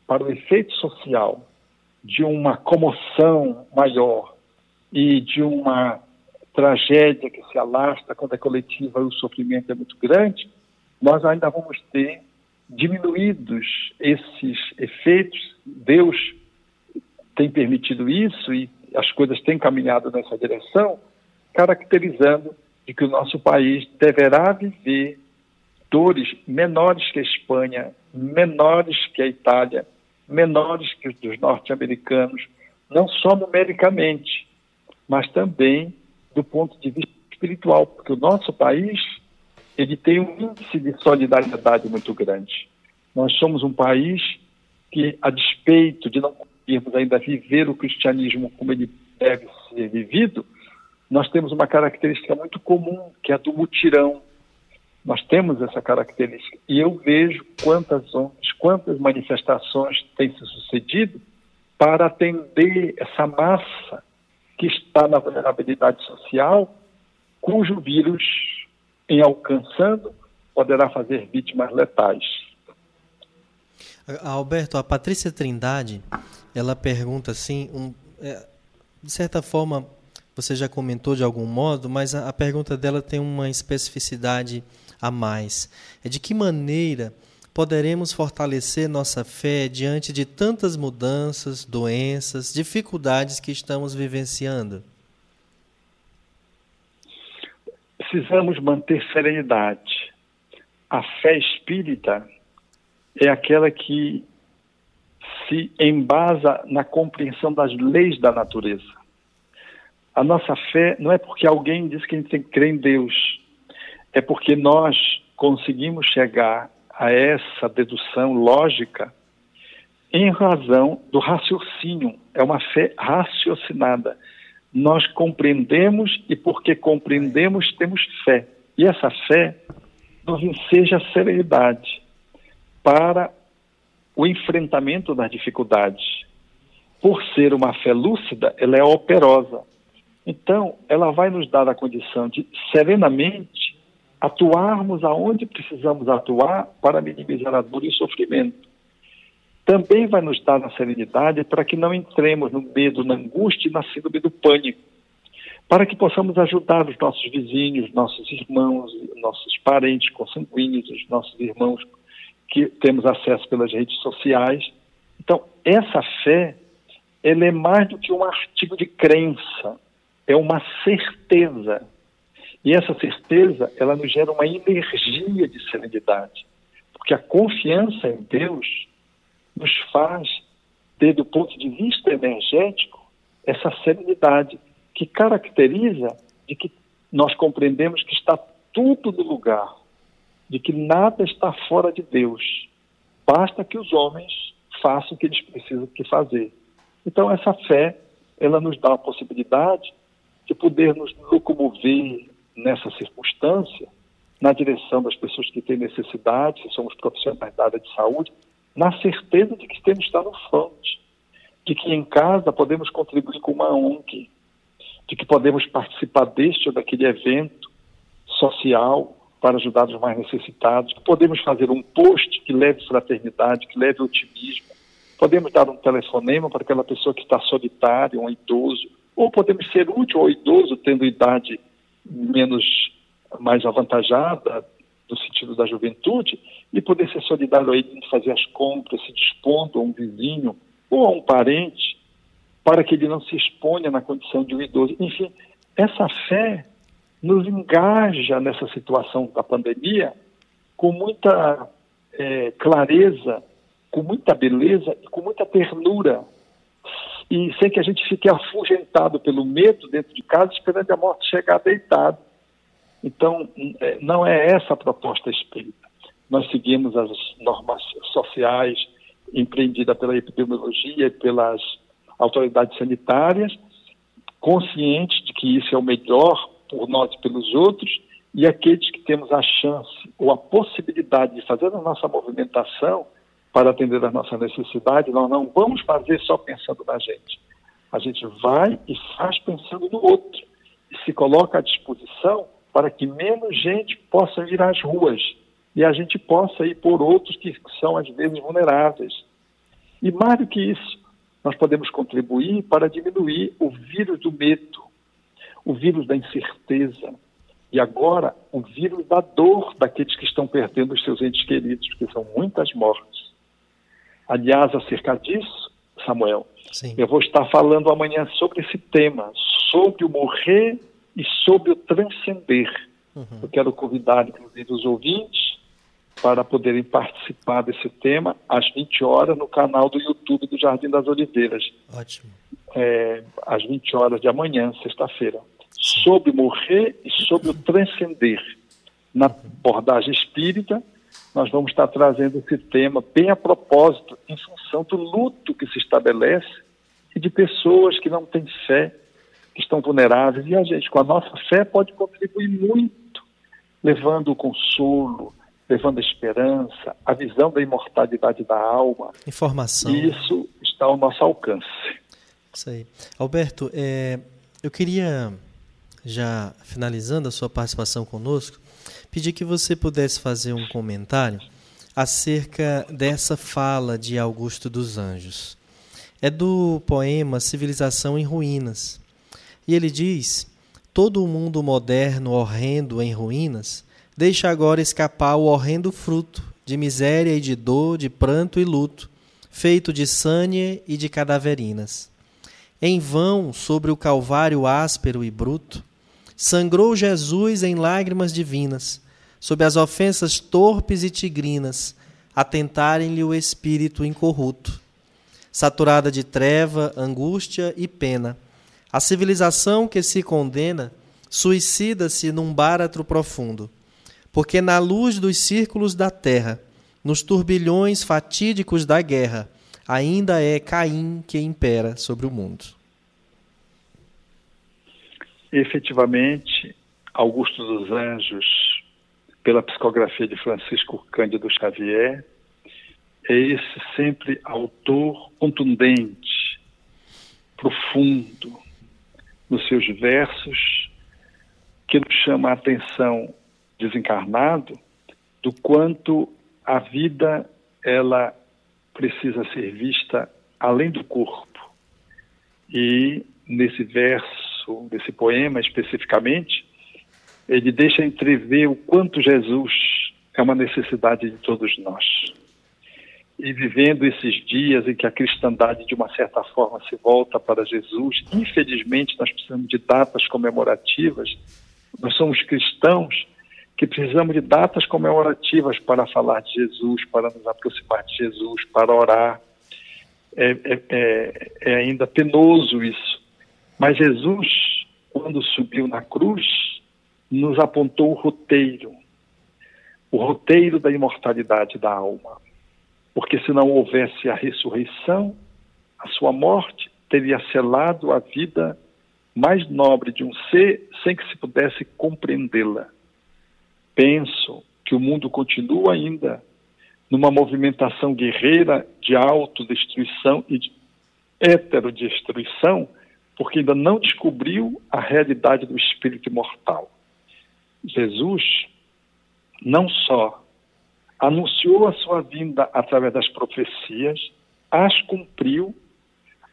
para o efeito social de uma comoção maior e de uma tragédia que se alastra quando é coletiva e o sofrimento é muito grande, nós ainda vamos ter diminuídos esses efeitos. Deus tem permitido isso e as coisas têm caminhado nessa direção, caracterizando de que o nosso país deverá viver dores menores que a Espanha, menores que a Itália, menores que os dos norte-americanos, não só numericamente, mas também do ponto de vista espiritual, porque o nosso país ele tem um índice de solidariedade muito grande. Nós somos um país que, a despeito de não conseguirmos ainda viver o cristianismo como ele deve ser vivido, nós temos uma característica muito comum, que é a do mutirão. Nós temos essa característica. E eu vejo quantas ondas, quantas manifestações têm se sucedido para atender essa massa que está na vulnerabilidade social, cujo vírus, em alcançando, poderá fazer vítimas letais.
Alberto, a Patrícia Trindade, ela pergunta assim, um, é, de certa forma, você já comentou de algum modo, mas a, a pergunta dela tem uma especificidade a mais. É de que maneira poderemos fortalecer nossa fé diante de tantas mudanças, doenças, dificuldades que estamos vivenciando?
Precisamos manter serenidade. A fé espírita é aquela que se embasa na compreensão das leis da natureza. A nossa fé não é porque alguém diz que a gente tem que crer em Deus, é porque nós conseguimos chegar a essa dedução lógica em razão do raciocínio. É uma fé raciocinada. Nós compreendemos e porque compreendemos temos fé. E essa fé nos enseja serenidade para o enfrentamento das dificuldades. Por ser uma fé lúcida, ela é operosa. Então, ela vai nos dar a condição de serenamente atuarmos aonde precisamos atuar para minimizar a dor e o sofrimento. Também vai nos dar a serenidade para que não entremos no medo, na angústia e na síndrome do pânico, para que possamos ajudar os nossos vizinhos, nossos irmãos, nossos parentes consanguíneos, os nossos irmãos que temos acesso pelas redes sociais. Então, essa fé, ela é mais do que um artigo de crença, é uma certeza e essa certeza, ela nos gera uma energia de serenidade, porque a confiança em Deus nos faz ter, do ponto de vista energético, essa serenidade que caracteriza de que nós compreendemos que está tudo no lugar, de que nada está fora de Deus. Basta que os homens façam o que eles precisam que fazer. Então essa fé, ela nos dá a possibilidade de poder nos locomover, nessa circunstância, na direção das pessoas que têm necessidade, se somos profissionais da área de saúde, na certeza de que temos que estar no fronte, de que em casa podemos contribuir com uma ONG, de que podemos participar deste ou daquele evento social para ajudar os mais necessitados, podemos fazer um post que leve fraternidade, que leve otimismo, podemos dar um telefonema para aquela pessoa que está solitária, um idoso, ou podemos ser útil ao idoso tendo idade menos mais avantajada no sentido da juventude e poder ser solidário a ele em fazer as compras, se dispondo a um vizinho ou a um parente para que ele não se exponha na condição de um idoso. Enfim, essa fé nos engaja nessa situação da pandemia com muita é, clareza, com muita beleza e com muita ternura, e sem que a gente fique afugentado pelo medo dentro de casa, esperando a morte chegar deitado. Então, é, não é essa a proposta espírita. Nós seguimos as normas sociais empreendidas pela epidemiologia e pelas autoridades sanitárias, conscientes de que isso é o melhor por nós e pelos outros, e aqueles que temos a chance ou a possibilidade de fazer a nossa movimentação para atender as nossas necessidades, nós não vamos fazer só pensando na gente. A gente vai e faz pensando no outro e se coloca à disposição para que menos gente possa ir às ruas e a gente possa ir por outros que são às vezes vulneráveis. E mais do que isso, nós podemos contribuir para diminuir o vírus do medo, o vírus da incerteza, e agora o vírus da dor daqueles que estão perdendo os seus entes queridos, porque são muitas mortes. Aliás, acerca disso, Samuel, Sim. eu vou estar falando amanhã sobre esse tema, sobre o morrer e sobre o transcender. Uhum. Eu quero convidar, inclusive, os ouvintes para poderem participar desse tema às 20 horas no canal do YouTube do Jardim das Oliveiras.
Ótimo.
É, às 20 horas de amanhã, sexta-feira sobre morrer e sobre o transcender. Na abordagem espírita, nós vamos estar trazendo esse tema bem a propósito, em função do luto que se estabelece e de pessoas que não têm fé, que estão vulneráveis. E a gente, com a nossa fé, pode contribuir muito, levando o consolo, levando a esperança, a visão da imortalidade da alma.
Informação.
Isso está ao nosso alcance.
Isso aí. Alberto, é, eu queria já finalizando a sua participação conosco, pedir que você pudesse fazer um comentário acerca dessa fala de Augusto dos Anjos. É do poema Civilização em Ruínas. E ele diz: Todo o mundo moderno horrendo em ruínas deixa agora escapar o horrendo fruto de miséria e de dor, de pranto e luto, feito de sânie e de cadaverinas. Em vão, sobre o calvário áspero e bruto, sangrou Jesus em lágrimas divinas, sob as ofensas torpes e tigrinas, atentarem-lhe o espírito incorrupto. Saturada de treva, angústia e pena, a civilização que se condena suicida-se num báratro profundo, porque na luz dos círculos da terra, nos turbilhões fatídicos da guerra, ainda é Caim que impera sobre o mundo.
Efetivamente, Augusto dos Anjos, pela psicografia de Francisco Cândido Xavier, é esse sempre autor contundente, profundo nos seus versos, que nos chama a atenção desencarnado do quanto a vida ela precisa ser vista além do corpo. E nesse verso desse poema especificamente, ele deixa entrever o quanto Jesus é uma necessidade de todos nós. E vivendo esses dias em que a cristandade, de uma certa forma, se volta para Jesus, infelizmente nós precisamos de datas comemorativas. Nós somos cristãos que precisamos de datas comemorativas para falar de Jesus, para nos aproximar de Jesus, para orar. É, é, é, é ainda penoso isso, mas Jesus, quando subiu na cruz, nos apontou o roteiro, o roteiro da imortalidade da alma. Porque se não houvesse a ressurreição, a sua morte teria selado a vida mais nobre de um ser sem que se pudesse compreendê-la. Penso que o mundo continua ainda numa movimentação guerreira de autodestruição e de heterodestruição porque ainda não descobriu a realidade do espírito imortal. Jesus não só anunciou a sua vinda através das profecias, as cumpriu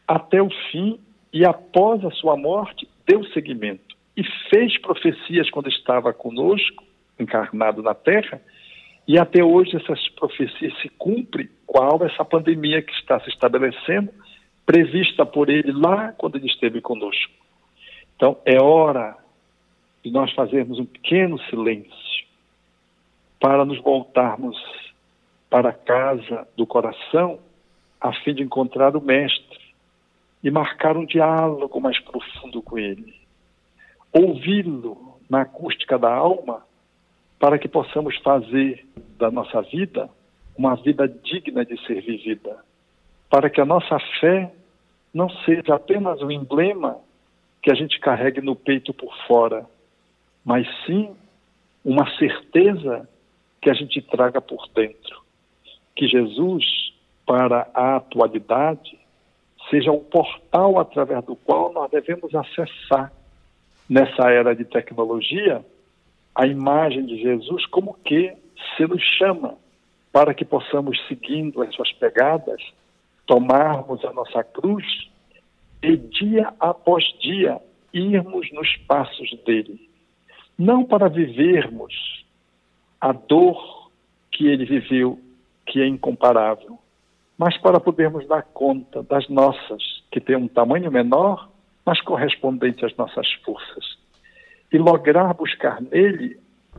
até o fim e após a sua morte deu seguimento e fez profecias quando estava conosco, encarnado na terra, e até hoje essas profecias se cumprem, qual essa pandemia que está se estabelecendo prevista por ele lá quando ele esteve conosco. Então, é hora de nós fazermos um pequeno silêncio para nos voltarmos para a casa do coração a fim de encontrar o Mestre e marcar um diálogo mais profundo com ele. Ouvi-lo na acústica da alma para que possamos fazer da nossa vida uma vida digna de ser vivida, para que a nossa fé não seja apenas um emblema que a gente carregue no peito por fora, mas sim uma certeza que a gente traga por dentro. Que Jesus, para a atualidade, seja o portal através do qual nós devemos acessar, nessa era de tecnologia, a imagem de Jesus como que se nos chama para que possamos, seguindo as suas pegadas, tomarmos a nossa cruz e dia após dia irmos nos passos dele. Não para vivermos a dor que ele viveu, que é incomparável, mas para podermos dar conta das nossas, que têm um tamanho menor, mas correspondente às nossas forças. E lograr buscar nele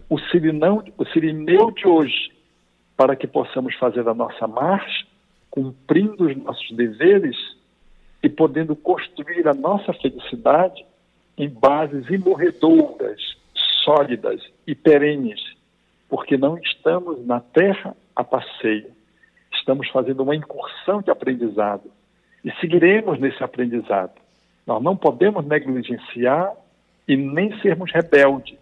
o sirinão, o sirineu de hoje, para que possamos fazer a nossa marcha, cumprindo os nossos deveres e podendo construir a nossa felicidade em bases imorredoras, sólidas e perenes, porque não estamos na terra a passeio estamos fazendo uma incursão de aprendizado e seguiremos nesse aprendizado. Nós não podemos negligenciar e nem sermos rebeldes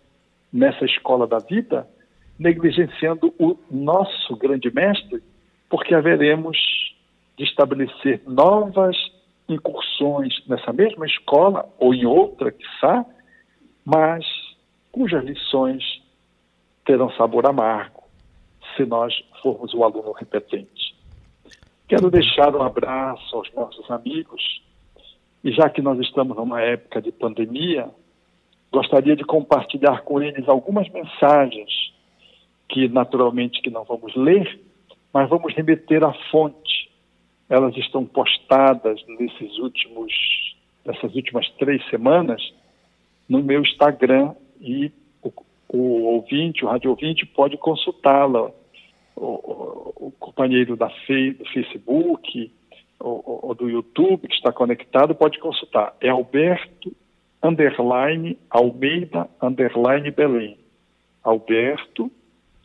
nessa escola da vida, negligenciando o nosso grande mestre, porque haveremos de estabelecer novas incursões nessa mesma escola ou em outra, quiçá, mas cujas lições terão sabor amargo se nós formos o aluno repetente. Quero deixar um abraço aos nossos amigos e já que nós estamos numa época de pandemia, gostaria de compartilhar com eles algumas mensagens que naturalmente que não vamos ler, mas vamos remeter à fonte. Elas estão postadas nesses últimos nessas últimas três semanas no meu Instagram e o, o ouvinte, o rádio ouvinte pode consultá-la o, o companheiro da Fe, do Facebook ou, do YouTube que está conectado pode consultar. É Alberto underline Almeida underline Belém. Alberto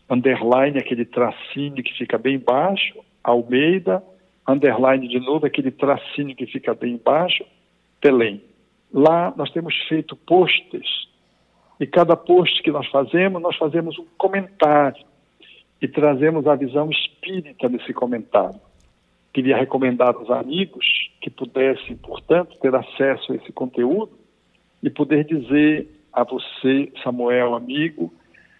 underline aquele tracinho que fica bem baixo, Almeida underline de novo aquele tracinho que fica bem baixo, Belém. Lá nós temos feito posts e cada post que nós fazemos, nós fazemos um comentário e trazemos a visão espírita desse comentário. Queria recomendar aos amigos que pudessem, portanto, ter acesso a esse conteúdo e poder dizer a você, Samuel, amigo,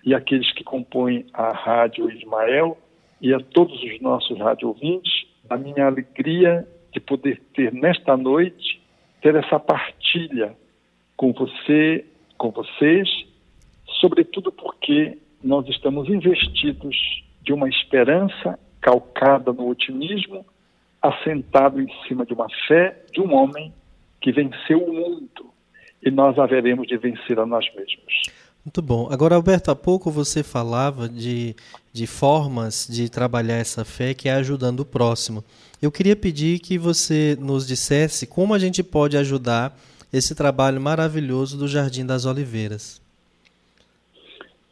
e aqueles que compõem a Rádio Ismael e a todos os nossos rádio ouvintes, a minha alegria de poder ter nesta noite, ter essa partilha com você, com vocês, sobretudo porque nós estamos investidos de uma esperança calcada no otimismo, assentado em cima de uma fé de um homem que venceu o mundo e nós haveremos de vencer a nós mesmos.
Muito bom. Agora, Alberto, há pouco você falava de, de formas de trabalhar essa fé que é ajudando o próximo. Eu queria pedir que você nos dissesse como a gente pode ajudar esse trabalho maravilhoso do Jardim das Oliveiras.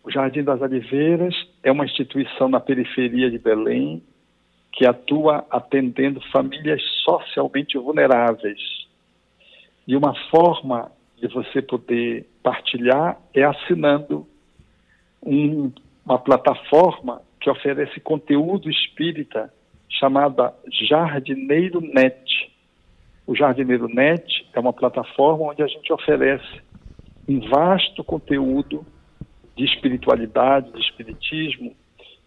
O Jardim das Oliveiras é uma instituição na periferia de Belém que atua atendendo famílias socialmente vulneráveis. E uma forma de você poder partilhar é assinando um, uma plataforma que oferece conteúdo espírita chamada Jardineiro Net. O Jardineiro Net é uma plataforma onde a gente oferece um vasto conteúdo de espiritualidade, de espiritismo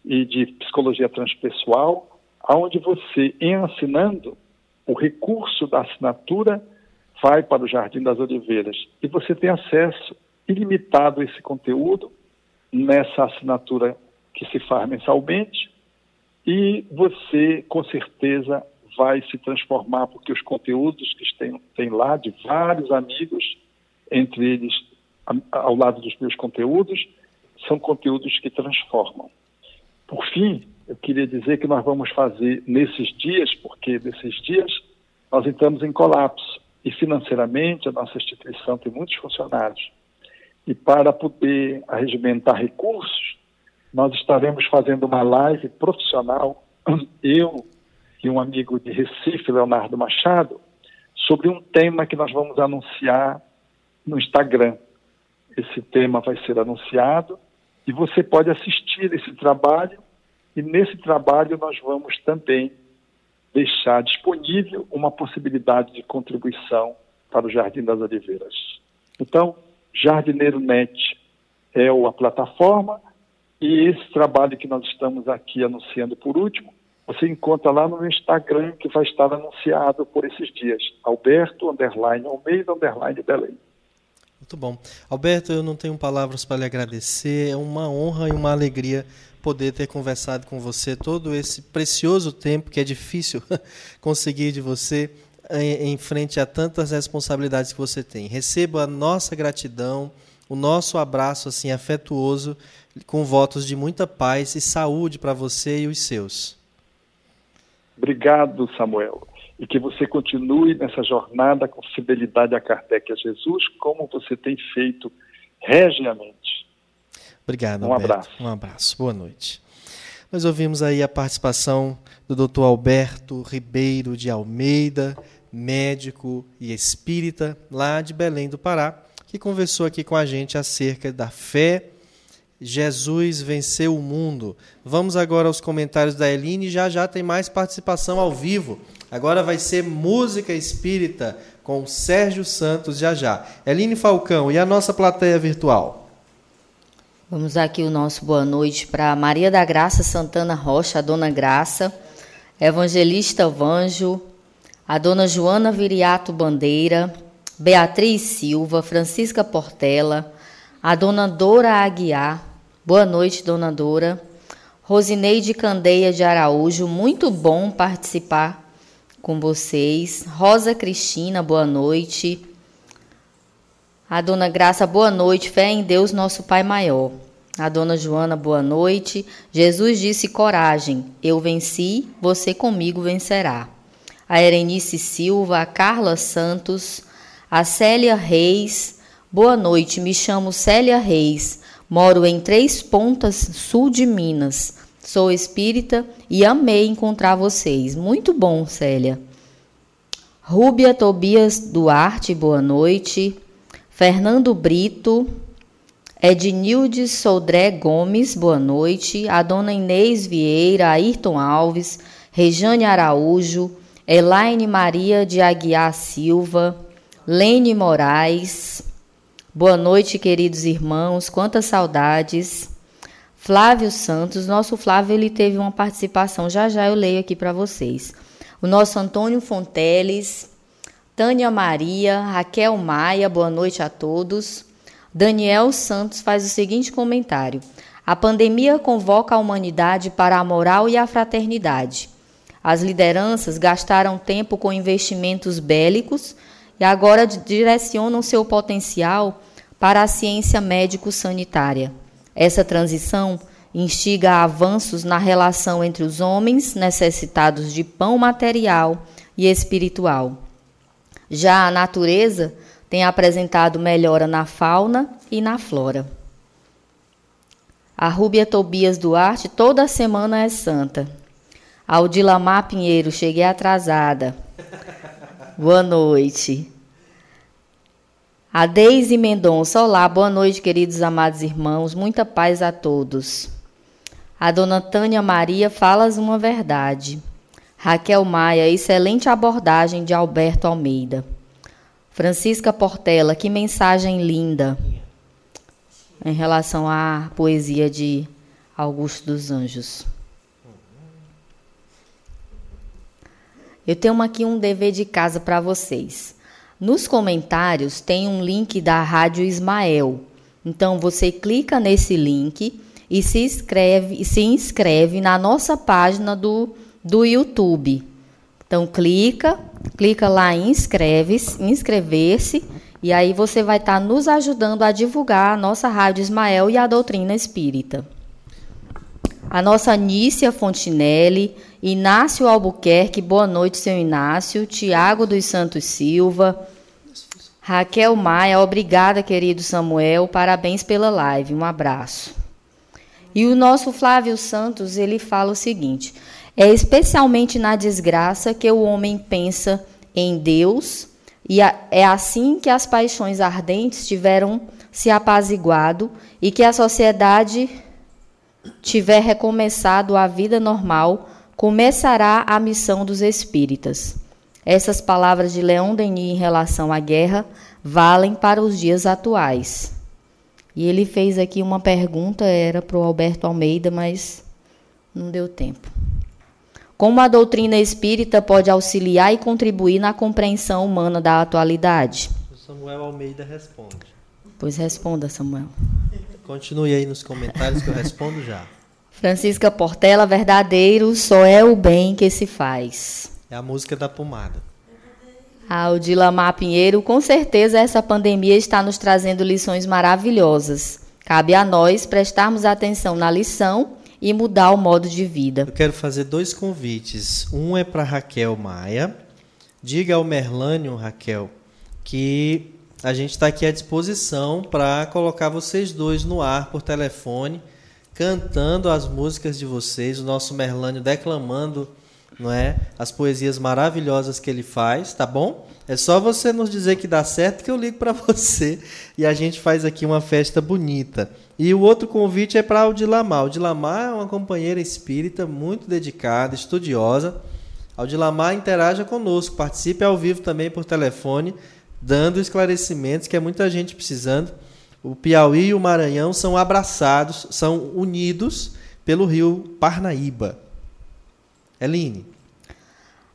e de psicologia transpessoal, aonde você, em assinando, o recurso da assinatura vai para o Jardim das Oliveiras e você tem acesso ilimitado a esse conteúdo nessa assinatura que se faz mensalmente e você, com certeza, vai se transformar, porque os conteúdos que tem, tem lá, de vários amigos, entre eles ao lado dos meus conteúdos, são conteúdos que transformam. Por fim, eu queria dizer que nós vamos fazer nesses dias, porque nesses dias nós entramos em colapso e financeiramente a nossa instituição tem muitos funcionários. E para poder arregimentar recursos, nós estaremos fazendo uma live profissional, eu e um amigo de Recife, Leonardo Machado, sobre um tema que nós vamos anunciar no Instagram. Esse tema vai ser anunciado e você pode assistir esse trabalho e nesse trabalho nós vamos também deixar disponível uma possibilidade de contribuição para o Jardim das Oliveiras. Então, Jardineiro Net é a plataforma e esse trabalho que nós estamos aqui anunciando por último, você encontra lá no Instagram que vai estar anunciado por esses dias. Alberto, underline, Almeida, underline, Belém.
Muito bom. Alberto, eu não tenho palavras para lhe agradecer. É uma honra e uma alegria poder ter conversado com você todo esse precioso tempo que é difícil conseguir de você em, em frente a tantas responsabilidades que você tem. Receba a nossa gratidão, o nosso abraço assim afetuoso, com votos de muita paz e saúde para você e os seus.
Obrigado, Samuel e que você continue nessa jornada com fidelidade a Kardec e a Jesus, como você tem feito regiamente.
Obrigado, um Alberto. abraço. Um abraço. Boa noite. Nós ouvimos aí a participação do Dr. Alberto Ribeiro de Almeida, médico e espírita lá de Belém do Pará, que conversou aqui com a gente acerca da fé. Jesus venceu o mundo. Vamos agora aos comentários da Eline. Já já tem mais participação ao vivo. Agora vai ser música espírita com Sérgio Santos já já. Eline Falcão, e a nossa plateia virtual?
Vamos aqui o nosso boa noite para Maria da Graça Santana Rocha, a Dona Graça, Evangelista Vanjo, a Dona Joana Viriato Bandeira, Beatriz Silva, Francisca Portela, a Dona Dora Aguiar, boa noite, Dona Dora, Rosineide Candeia de Araújo, muito bom participar com vocês. Rosa Cristina, boa noite. A dona Graça, boa noite. Fé em Deus, nosso Pai maior. A dona Joana, boa noite. Jesus disse: coragem, eu venci, você comigo vencerá. A Erenice Silva, a Carla Santos, a Célia Reis, boa noite. Me chamo Célia Reis, moro em Três Pontas, sul de Minas. Sou espírita e amei encontrar vocês. Muito bom, Célia. Rúbia Tobias Duarte, boa noite. Fernando Brito. Ednilde Soldré Gomes, boa noite. A dona Inês Vieira, Ayrton Alves, Rejane Araújo, Elaine Maria de Aguiar Silva, Lene Moraes. Boa noite, queridos irmãos. Quantas saudades. Flávio Santos, nosso Flávio, ele teve uma participação, já já eu leio aqui para vocês. O nosso Antônio Fonteles, Tânia Maria, Raquel Maia, boa noite a todos. Daniel Santos faz o seguinte comentário: A pandemia convoca a humanidade para a moral e a fraternidade. As lideranças gastaram tempo com investimentos bélicos e agora direcionam seu potencial para a ciência médico-sanitária. Essa transição instiga avanços na relação entre os homens necessitados de pão material e espiritual. Já a natureza tem apresentado melhora na fauna e na flora. A Rúbia Tobias Duarte toda semana é santa. Aldilamar Pinheiro, cheguei atrasada. Boa noite. A Deise Mendonça, olá, boa noite, queridos amados irmãos, muita paz a todos. A dona Tânia Maria, falas uma verdade. Raquel Maia, excelente abordagem de Alberto Almeida. Francisca Portela, que mensagem linda em relação à poesia de Augusto dos Anjos. Eu tenho aqui um dever de casa para vocês. Nos comentários tem um link da Rádio Ismael. Então você clica nesse link e se inscreve, se inscreve na nossa página do, do YouTube. Então clica, clica lá em inscreve, inscrever-se E aí você vai estar tá nos ajudando a divulgar a nossa Rádio Ismael e a doutrina espírita. A nossa Nícia Fontinelli, Inácio Albuquerque, boa noite, seu Inácio, Tiago dos Santos Silva, Raquel Maia, obrigada, querido Samuel, parabéns pela live, um abraço. E o nosso Flávio Santos, ele fala o seguinte: é especialmente na desgraça que o homem pensa em Deus, e é assim que as paixões ardentes tiveram se apaziguado e que a sociedade tiver recomeçado a vida normal, começará a missão dos espíritas. Essas palavras de Leon Denis em relação à guerra valem para os dias atuais. E ele fez aqui uma pergunta, era para o Alberto Almeida, mas não deu tempo. Como a doutrina espírita pode auxiliar e contribuir na compreensão humana da atualidade?
O Samuel Almeida responde.
Pois responda, Samuel.
Continue aí nos comentários que eu respondo já.
Francisca Portela, verdadeiro, só é o bem que se faz.
É a música da pomada.
Ao Dilamar Pinheiro, com certeza essa pandemia está nos trazendo lições maravilhosas. Cabe a nós prestarmos atenção na lição e mudar o modo de vida.
Eu quero fazer dois convites. Um é para Raquel Maia. Diga ao Merlânio, Raquel, que a gente está aqui à disposição para colocar vocês dois no ar por telefone, cantando as músicas de vocês, o nosso Merlânio declamando não é? As poesias maravilhosas que ele faz, tá bom? É só você nos dizer que dá certo que eu ligo para você e a gente faz aqui uma festa bonita. E o outro convite é para o Dilamar. O Dilamar é uma companheira espírita muito dedicada, estudiosa. O Dilamar interaja conosco, participe ao vivo também por telefone, dando esclarecimentos que é muita gente precisando. O Piauí e o Maranhão são abraçados, são unidos pelo rio Parnaíba. Eline.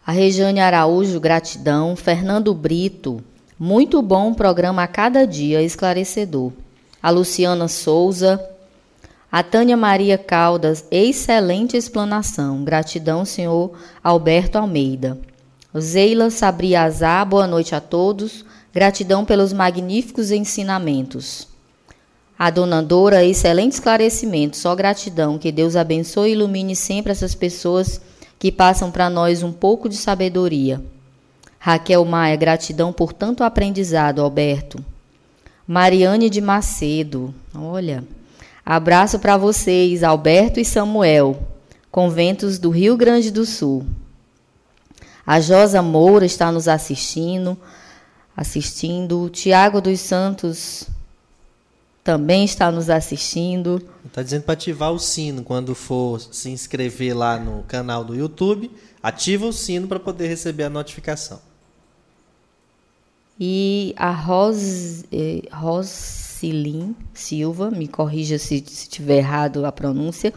A Regiane Araújo, gratidão. Fernando Brito, muito bom programa a cada dia, esclarecedor. A Luciana Souza. A Tânia Maria Caldas, excelente explanação. Gratidão, senhor Alberto Almeida. Zeila Sabriazá, boa noite a todos. Gratidão pelos magníficos ensinamentos. A dona Dora, excelente esclarecimento. Só gratidão. Que Deus abençoe e ilumine sempre essas pessoas que passam para nós um pouco de sabedoria. Raquel Maia, gratidão por tanto aprendizado, Alberto. Mariane de Macedo, olha. Abraço para vocês, Alberto e Samuel, conventos do Rio Grande do Sul. A Josa Moura está nos assistindo, assistindo. Tiago dos Santos também está nos assistindo.
Está dizendo para ativar o sino quando for se inscrever lá no canal do YouTube. Ativa o sino para poder receber a notificação.
E a Ros, eh, Rosilin Silva, me corrija se estiver errado a pronúncia.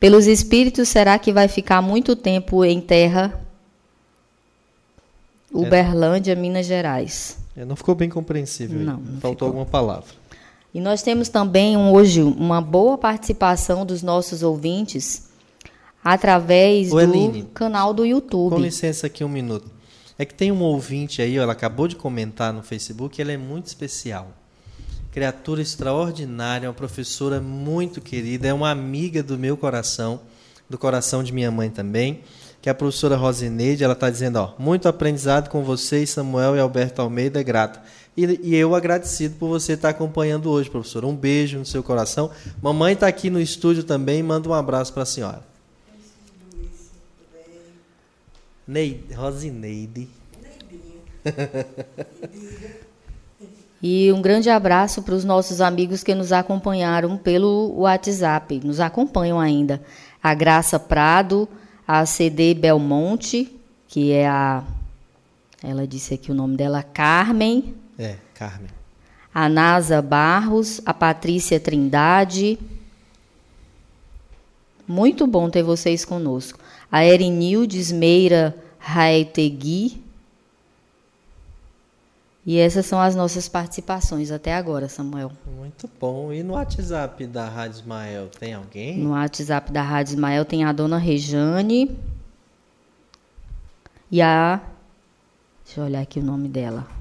Pelos espíritos, será que vai ficar muito tempo em terra? Uberlândia, Minas Gerais.
É, não ficou bem compreensível. Não, não Faltou ficou. alguma palavra.
E nós temos também hoje uma boa participação dos nossos ouvintes através do Eline, canal do YouTube.
Com licença aqui um minuto. É que tem um ouvinte aí, ela acabou de comentar no Facebook, ela é muito especial. Criatura extraordinária, uma professora muito querida, é uma amiga do meu coração, do coração de minha mãe também, que é a professora Rosineide, ela está dizendo, ó, muito aprendizado com vocês, Samuel e Alberto Almeida, é grata. E, e, eu agradecido por você estar acompanhando hoje, professor. Um beijo no seu coração. Mamãe está aqui no estúdio também. Manda um abraço para a senhora. Neide, Rosineide.
E um grande abraço para os nossos amigos que nos acompanharam pelo WhatsApp, nos acompanham ainda. A Graça Prado, a CD Belmonte, que é a. Ela disse aqui o nome dela, Carmen
é, Carmen.
A Nasa Barros, a Patrícia Trindade. Muito bom ter vocês conosco. A Erinildes Meira Raetegui. E essas são as nossas participações até agora, Samuel.
Muito bom. E no WhatsApp da Rádio Ismael tem alguém?
No WhatsApp da Rádio Ismael tem a dona Rejane e a. Deixa eu olhar aqui o nome dela.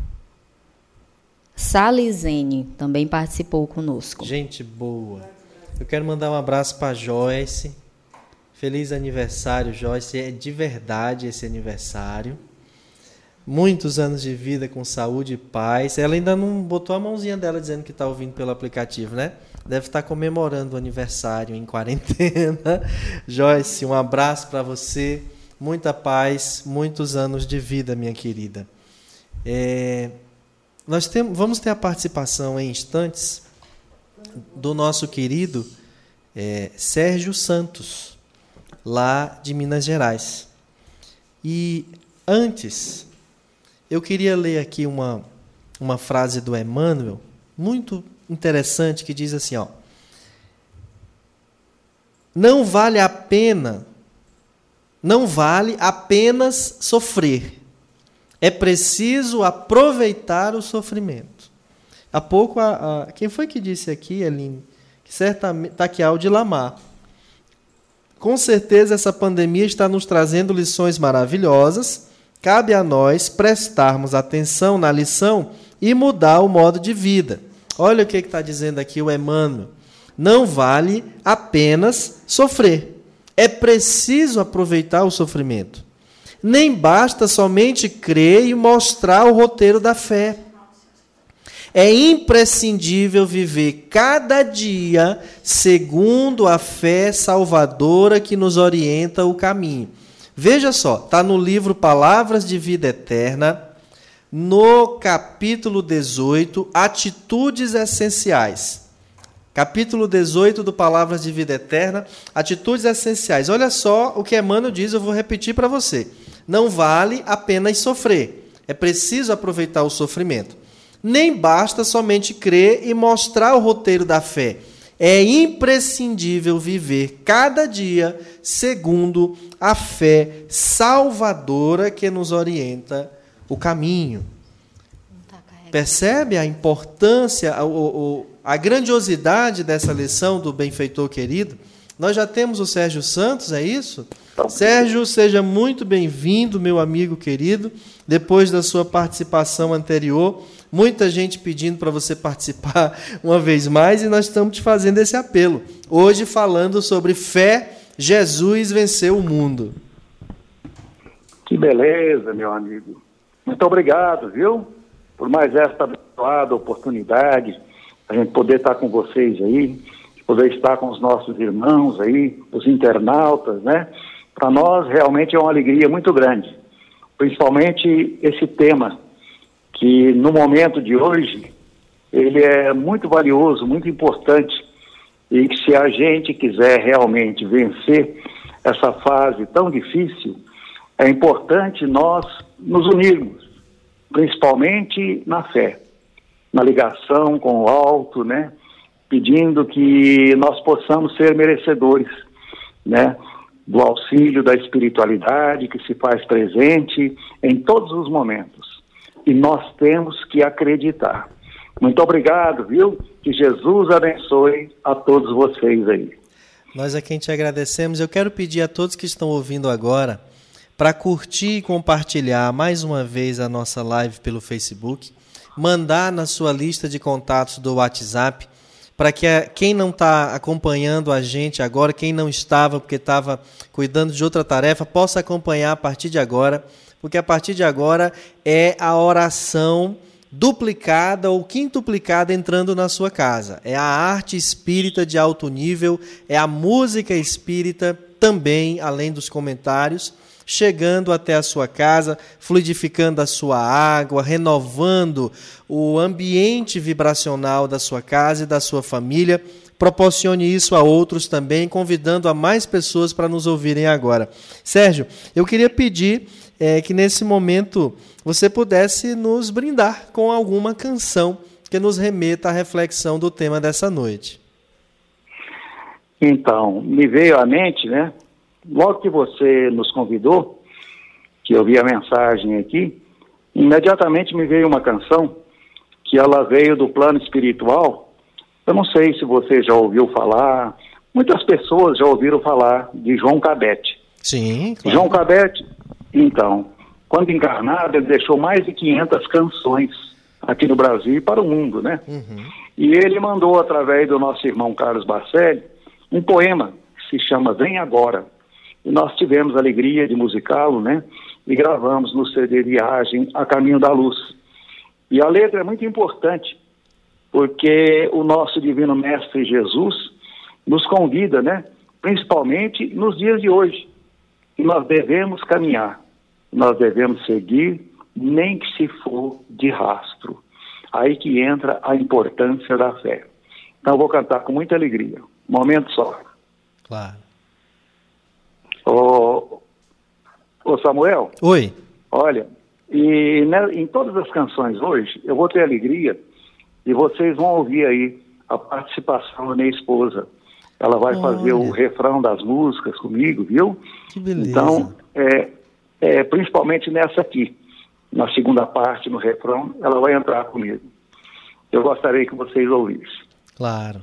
Salizene também participou conosco.
Gente boa. Eu quero mandar um abraço para Joyce. Feliz aniversário, Joyce. É de verdade esse aniversário. Muitos anos de vida com saúde e paz. Ela ainda não botou a mãozinha dela dizendo que está ouvindo pelo aplicativo, né? Deve estar tá comemorando o aniversário em quarentena. Joyce, um abraço para você. Muita paz, muitos anos de vida, minha querida. É, nós temos, vamos ter a participação em instantes do nosso querido é, Sérgio Santos, lá de Minas Gerais. E antes, eu queria ler aqui uma, uma frase do Emmanuel, muito interessante, que diz assim: ó, Não vale a pena, não vale apenas sofrer é preciso aproveitar o sofrimento. Há pouco, a, a, quem foi que disse aqui, Aline? Que certamente. Está aqui, Aldi Lamar. Com certeza, essa pandemia está nos trazendo lições maravilhosas. Cabe a nós prestarmos atenção na lição e mudar o modo de vida. Olha o que está dizendo aqui o Emmanuel. Não vale apenas sofrer. É preciso aproveitar o sofrimento. Nem basta somente crer e mostrar o roteiro da fé. É imprescindível viver cada dia segundo a fé salvadora que nos orienta o caminho. Veja só, está no livro Palavras de Vida Eterna, no capítulo 18, Atitudes Essenciais. Capítulo 18 do Palavras de Vida Eterna, Atitudes Essenciais. Olha só o que Emmanuel diz, eu vou repetir para você não vale apenas sofrer. É preciso aproveitar o sofrimento. Nem basta somente crer e mostrar o roteiro da fé. É imprescindível viver cada dia segundo a fé salvadora que nos orienta o caminho. Percebe a importância, a, a, a grandiosidade dessa lição do benfeitor querido? Nós já temos o Sérgio Santos, é isso? Sérgio, seja muito bem-vindo, meu amigo querido. Depois da sua participação anterior, muita gente pedindo para você participar uma vez mais e nós estamos te fazendo esse apelo. Hoje falando sobre fé, Jesus venceu o mundo.
Que beleza, meu amigo. Muito obrigado, viu? Por mais esta abençoada oportunidade, a gente poder estar com vocês aí, poder estar com os nossos irmãos aí, os internautas, né? Para nós realmente é uma alegria muito grande, principalmente esse tema que no momento de hoje ele é muito valioso, muito importante e que se a gente quiser realmente vencer essa fase tão difícil, é importante nós nos unirmos, principalmente na fé, na ligação com o alto, né? Pedindo que nós possamos ser merecedores, né? Do auxílio da espiritualidade que se faz presente em todos os momentos. E nós temos que acreditar. Muito obrigado, viu? Que Jesus abençoe a todos vocês aí.
Nós quem te agradecemos. Eu quero pedir a todos que estão ouvindo agora para curtir e compartilhar mais uma vez a nossa live pelo Facebook, mandar na sua lista de contatos do WhatsApp para que quem não está acompanhando a gente agora, quem não estava porque estava cuidando de outra tarefa, possa acompanhar a partir de agora, porque a partir de agora é a oração duplicada ou quintuplicada entrando na sua casa. É a arte espírita de alto nível, é a música espírita também, além dos comentários chegando até a sua casa, fluidificando a sua água, renovando o ambiente vibracional da sua casa e da sua família. Proporcione isso a outros também, convidando a mais pessoas para nos ouvirem agora. Sérgio, eu queria pedir é, que nesse momento você pudesse nos brindar com alguma canção que nos remeta à reflexão do tema dessa noite.
Então, me veio à mente, né, logo que você nos convidou, que eu vi a mensagem aqui, imediatamente me veio uma canção que ela veio do plano espiritual. Eu não sei se você já ouviu falar, muitas pessoas já ouviram falar de João Cabete.
Sim.
Claro. João Cabete, então, quando encarnado, ele deixou mais de 500 canções aqui no Brasil e para o mundo, né? Uhum. E ele mandou, através do nosso irmão Carlos Barcelli, um poema que se chama Vem Agora. E nós tivemos a alegria de musicá-lo, né? E gravamos no CD Viagem a Caminho da Luz. E a letra é muito importante, porque o nosso Divino Mestre Jesus nos convida, né? Principalmente nos dias de hoje, que nós devemos caminhar, nós devemos seguir, nem que se for de rastro. Aí que entra a importância da fé. Então eu vou cantar com muita alegria. Um momento só.
Claro.
Ô, ô Samuel.
Oi.
Olha, e né, em todas as canções hoje, eu vou ter alegria e vocês vão ouvir aí a participação da minha esposa. Ela vai Olha. fazer o refrão das músicas comigo, viu?
Que beleza.
Então, é, é, principalmente nessa aqui, na segunda parte, no refrão, ela vai entrar comigo. Eu gostaria que vocês ouvissem.
Claro.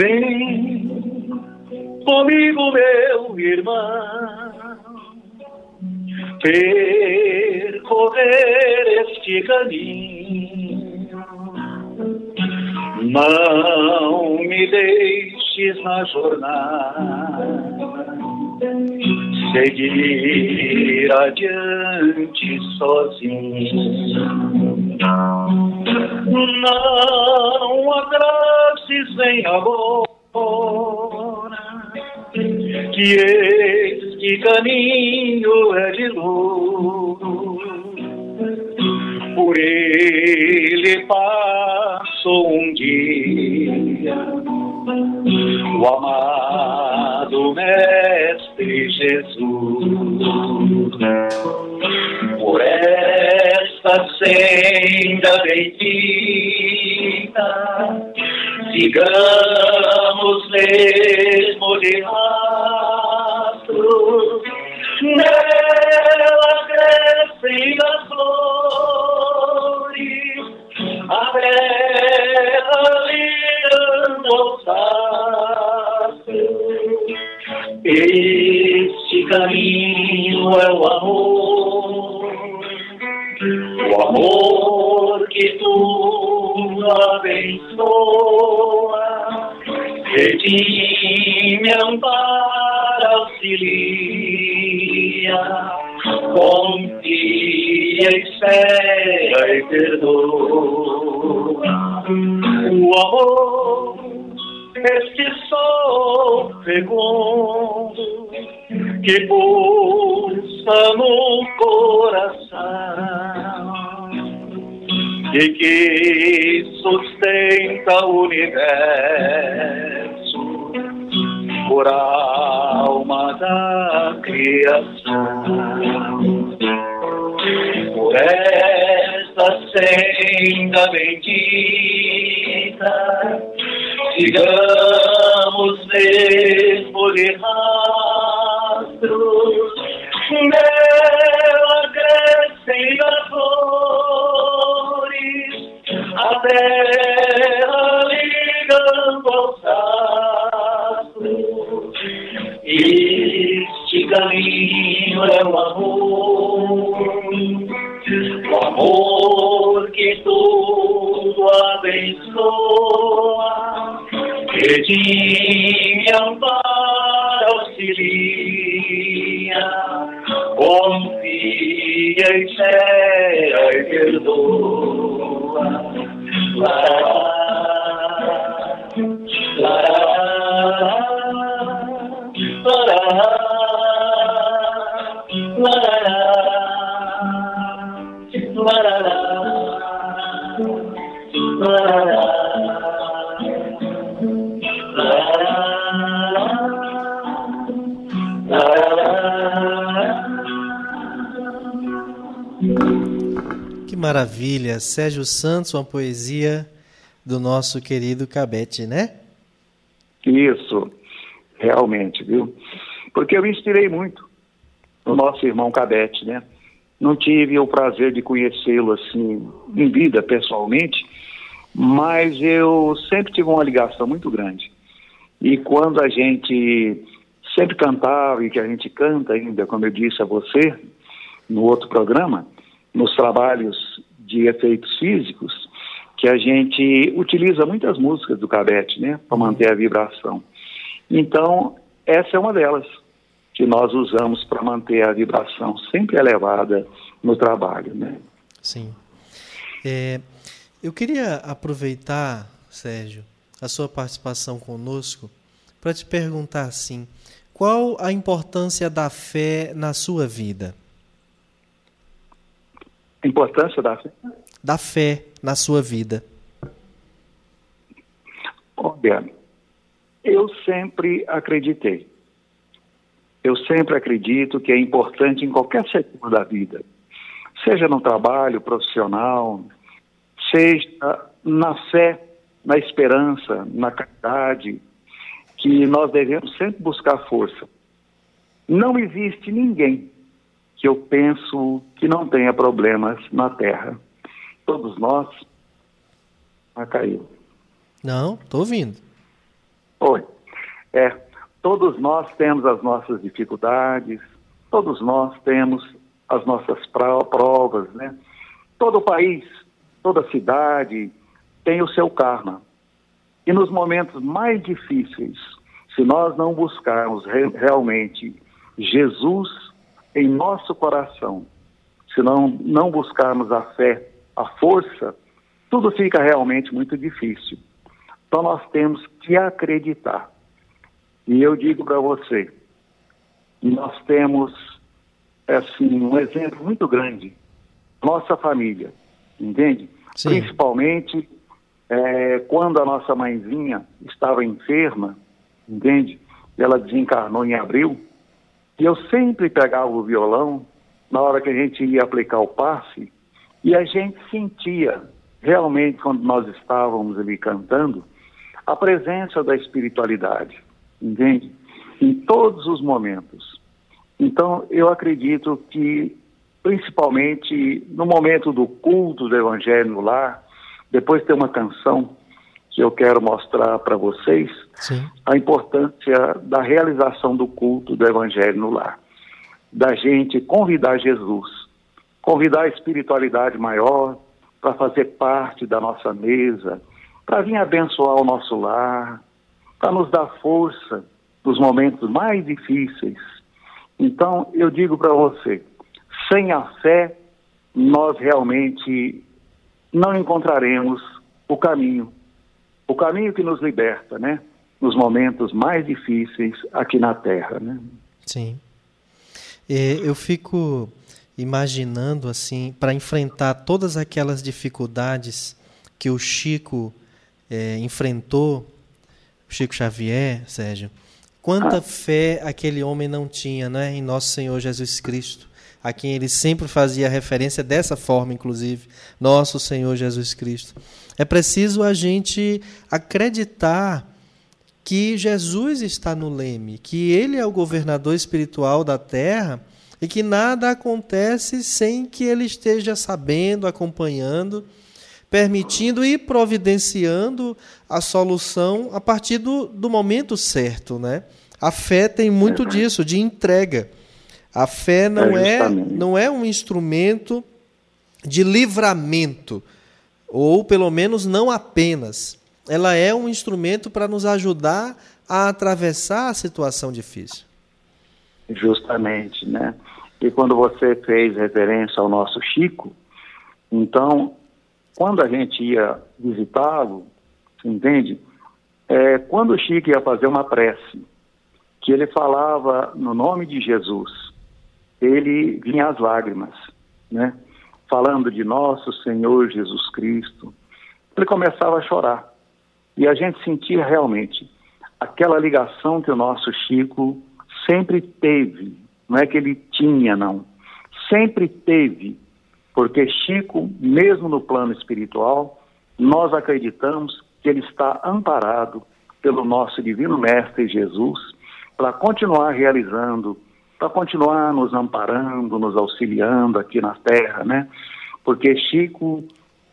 Vem comigo, meu irmão, percorrer este caminho. Não me deixes na jornada seguir adiante sozinho. Não atrases vem agora, que este caminho é de luz. Por ele passo um dia, o amado Mestre Jesus. Por esta senda bendita, sigamos mesmo de rastro, nela crescem as flores, a astros. Este caminho é o amor, o amor que tu abençoa, redime, ampara, auxilia, confia, espera e perdoa. O amor este sol fecundo que pulsa no coração e que sustenta o universo por alma da criação. Por esta senda bendita sigamos mesmo
maravilha! Sérgio Santos, uma poesia do nosso querido Cabete, né?
Isso, realmente, viu? Porque eu me inspirei muito no nosso irmão Cabete, né? Não tive o prazer de conhecê-lo assim em vida, pessoalmente, mas eu sempre tive uma ligação muito grande. E quando a gente sempre cantava e que a gente canta ainda, como eu disse a você no outro programa, nos trabalhos de efeitos físicos, que a gente utiliza muitas músicas do cabete, né, para manter a vibração. Então, essa é uma delas que nós usamos para manter a vibração sempre elevada no trabalho, né?
Sim. É, eu queria aproveitar, Sérgio, a sua participação conosco para te perguntar assim: qual a importância da fé na sua vida?
Importância da fé?
Da fé na sua vida.
Olha, eu sempre acreditei. Eu sempre acredito que é importante em qualquer setor da vida, seja no trabalho profissional, seja na fé, na esperança, na caridade, que nós devemos sempre buscar força. Não existe ninguém que eu penso que não tenha problemas na Terra. Todos nós. Ah, caiu.
Não, estou ouvindo.
Oi. É, todos nós temos as nossas dificuldades, todos nós temos as nossas provas, né? Todo país, toda cidade tem o seu karma. E nos momentos mais difíceis, se nós não buscarmos re realmente Jesus em nosso coração, se não, não buscarmos a fé, a força, tudo fica realmente muito difícil. Então nós temos que acreditar. E eu digo para você, nós temos assim um exemplo muito grande, nossa família, entende? Sim. Principalmente é, quando a nossa mãezinha estava enferma, entende? Ela desencarnou em abril, e eu sempre pegava o violão na hora que a gente ia aplicar o passe, e a gente sentia realmente quando nós estávamos ali cantando a presença da espiritualidade, entende? Em todos os momentos. Então, eu acredito que, principalmente no momento do culto do Evangelho no lar, depois tem uma canção que eu quero mostrar para vocês, Sim. a importância da realização do culto do Evangelho no lar. Da gente convidar Jesus, convidar a espiritualidade maior para fazer parte da nossa mesa, para vir abençoar o nosso lar, para nos dar força nos momentos mais difíceis. Então, eu digo para você, sem a fé, nós realmente não encontraremos o caminho, o caminho que nos liberta, né? Nos momentos mais difíceis aqui na Terra, né?
Sim. eu fico imaginando assim, para enfrentar todas aquelas dificuldades que o Chico é, enfrentou, Chico Xavier, Sérgio, quanta ah. fé aquele homem não tinha, né, em nosso Senhor Jesus Cristo a quem ele sempre fazia referência dessa forma, inclusive, nosso Senhor Jesus Cristo. É preciso a gente acreditar que Jesus está no leme, que ele é o governador espiritual da terra e que nada acontece sem que ele esteja sabendo, acompanhando, permitindo e providenciando a solução a partir do, do momento certo, né? A fé tem muito disso, de entrega. A fé não é, é não é um instrumento de livramento, ou pelo menos não apenas. Ela é um instrumento para nos ajudar a atravessar a situação difícil.
Justamente, né? E quando você fez referência ao nosso Chico, então, quando a gente ia visitá-lo, entende? É, quando o Chico ia fazer uma prece, que ele falava no nome de Jesus, ele vinha às lágrimas, né? Falando de nosso Senhor Jesus Cristo. Ele começava a chorar. E a gente sentia realmente aquela ligação que o nosso Chico sempre teve. Não é que ele tinha, não. Sempre teve. Porque Chico, mesmo no plano espiritual, nós acreditamos que ele está amparado pelo nosso Divino Mestre Jesus para continuar realizando para continuar nos amparando, nos auxiliando aqui na Terra, né? Porque Chico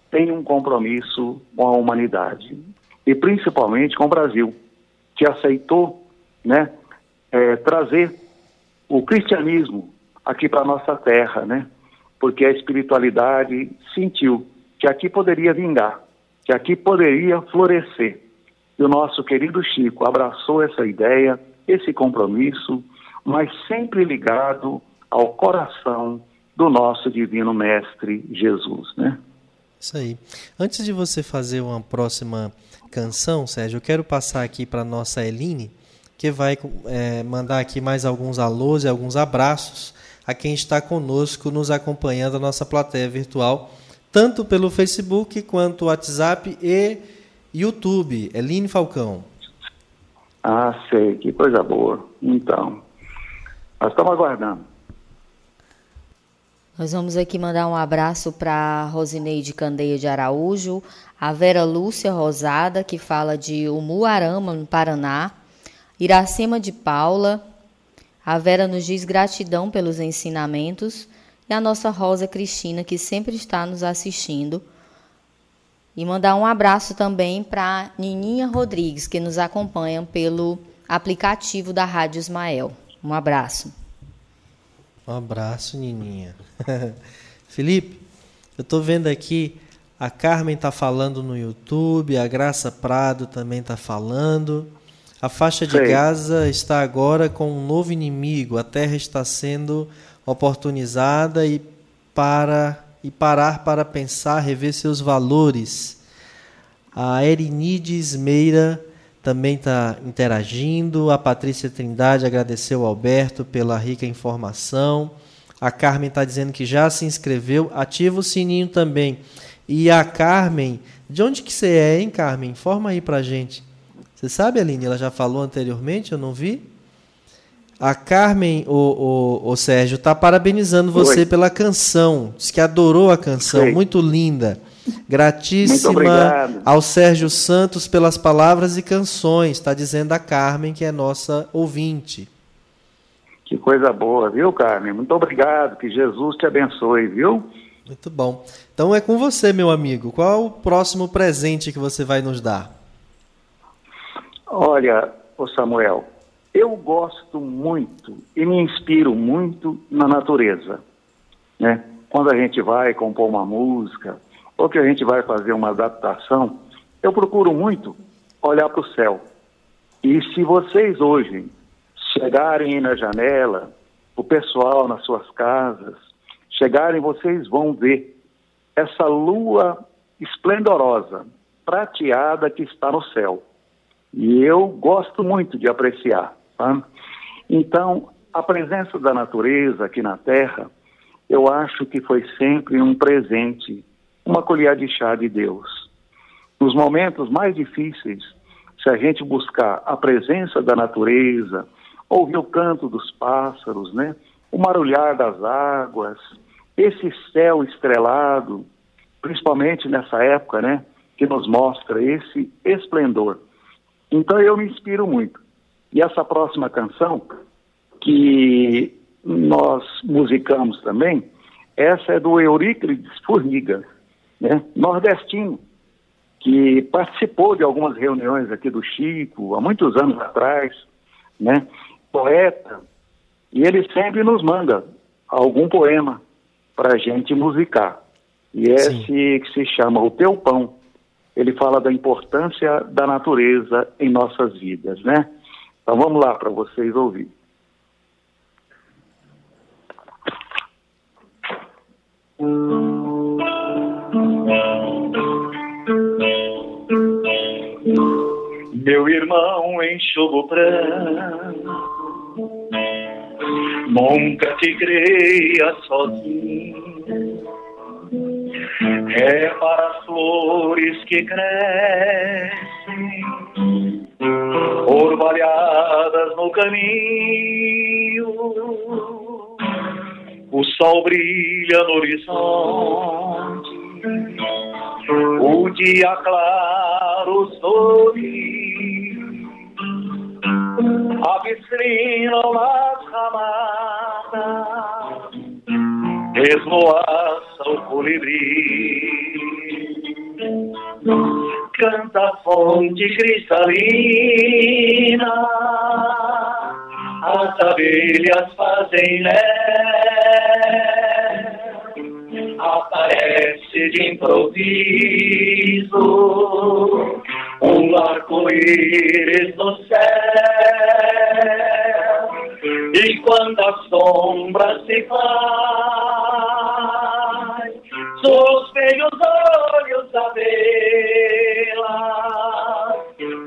tem um compromisso com a humanidade e principalmente com o Brasil, que aceitou né, é, trazer o cristianismo aqui para nossa terra, né? porque a espiritualidade sentiu que aqui poderia vingar, que aqui poderia florescer. E o nosso querido Chico abraçou essa ideia, esse compromisso, mas sempre ligado ao coração do nosso divino mestre Jesus, né?
Isso aí. Antes de você fazer uma próxima canção, Sérgio, eu quero passar aqui para nossa Eline, que vai é, mandar aqui mais alguns alôs e alguns abraços a quem está conosco, nos acompanhando, a nossa plateia virtual, tanto pelo Facebook quanto WhatsApp e YouTube. Eline Falcão.
Ah, sei, que coisa boa. Então, nós estamos aguardando.
Nós vamos aqui mandar um abraço para Rosineide Candeia de Araújo, a Vera Lúcia Rosada, que fala de Umuarama, no Paraná, Iracema de Paula, a Vera nos diz gratidão pelos ensinamentos e a nossa Rosa Cristina, que sempre está nos assistindo. E mandar um abraço também para Nininha Rodrigues, que nos acompanha pelo aplicativo da Rádio Ismael. Um abraço.
Um abraço, Nininha. Felipe, eu estou vendo aqui, a Carmen está falando no YouTube, a Graça Prado também está falando. A faixa de Sei. Gaza está agora com um novo inimigo. A terra está sendo oportunizada e para e parar para pensar, rever seus valores. A Erinides Meira também está interagindo. A Patrícia Trindade agradeceu ao Alberto pela rica informação. A Carmen está dizendo que já se inscreveu. Ativa o sininho também. E a Carmen, de onde que você é, hein, Carmen? Informa aí pra gente. Você sabe, Aline? Ela já falou anteriormente, eu não vi. A Carmen, o, o, o Sérgio, está parabenizando você Oi. pela canção. Diz que adorou a canção, Oi. muito linda. Gratíssima ao Sérgio Santos pelas palavras e canções, está dizendo a Carmen, que é nossa ouvinte.
Que coisa boa, viu, Carmen? Muito obrigado, que Jesus te abençoe, viu?
Muito bom. Então é com você, meu amigo. Qual o próximo presente que você vai nos dar?
Olha, o Samuel, eu gosto muito e me inspiro muito na natureza, né? Quando a gente vai compor uma música ou que a gente vai fazer uma adaptação, eu procuro muito olhar para o céu. E se vocês hoje chegarem na janela, o pessoal nas suas casas, chegarem, vocês vão ver essa lua esplendorosa, prateada que está no céu. E eu gosto muito de apreciar. Tá? Então, a presença da natureza aqui na Terra, eu acho que foi sempre um presente, uma colher de chá de Deus. Nos momentos mais difíceis, se a gente buscar a presença da natureza, ouvir o canto dos pássaros, né? o marulhar das águas, esse céu estrelado, principalmente nessa época, né? que nos mostra esse esplendor. Então eu me inspiro muito. E essa próxima canção, que nós musicamos também, essa é do Euríclides Formiga, né? nordestino, que participou de algumas reuniões aqui do Chico, há muitos anos atrás, né? poeta, e ele sempre nos manda algum poema para a gente musicar. E esse Sim. que se chama O Teu Pão, ele fala da importância da natureza em nossas vidas, né? Então vamos lá para vocês ouvir. Meu irmão enxugo branco, nunca te creia sozinho. É para as flores que crescem, orvalhadas no caminho. O sol brilha no horizonte, o dia claro sorri, trinam nas ramadas, esvoaça o colibri. canta fonte cristalina, as abelhas fazem mel, aparece de improviso um arco-íris no céu, e quando a sombra se vai, sospei os olhos da vela,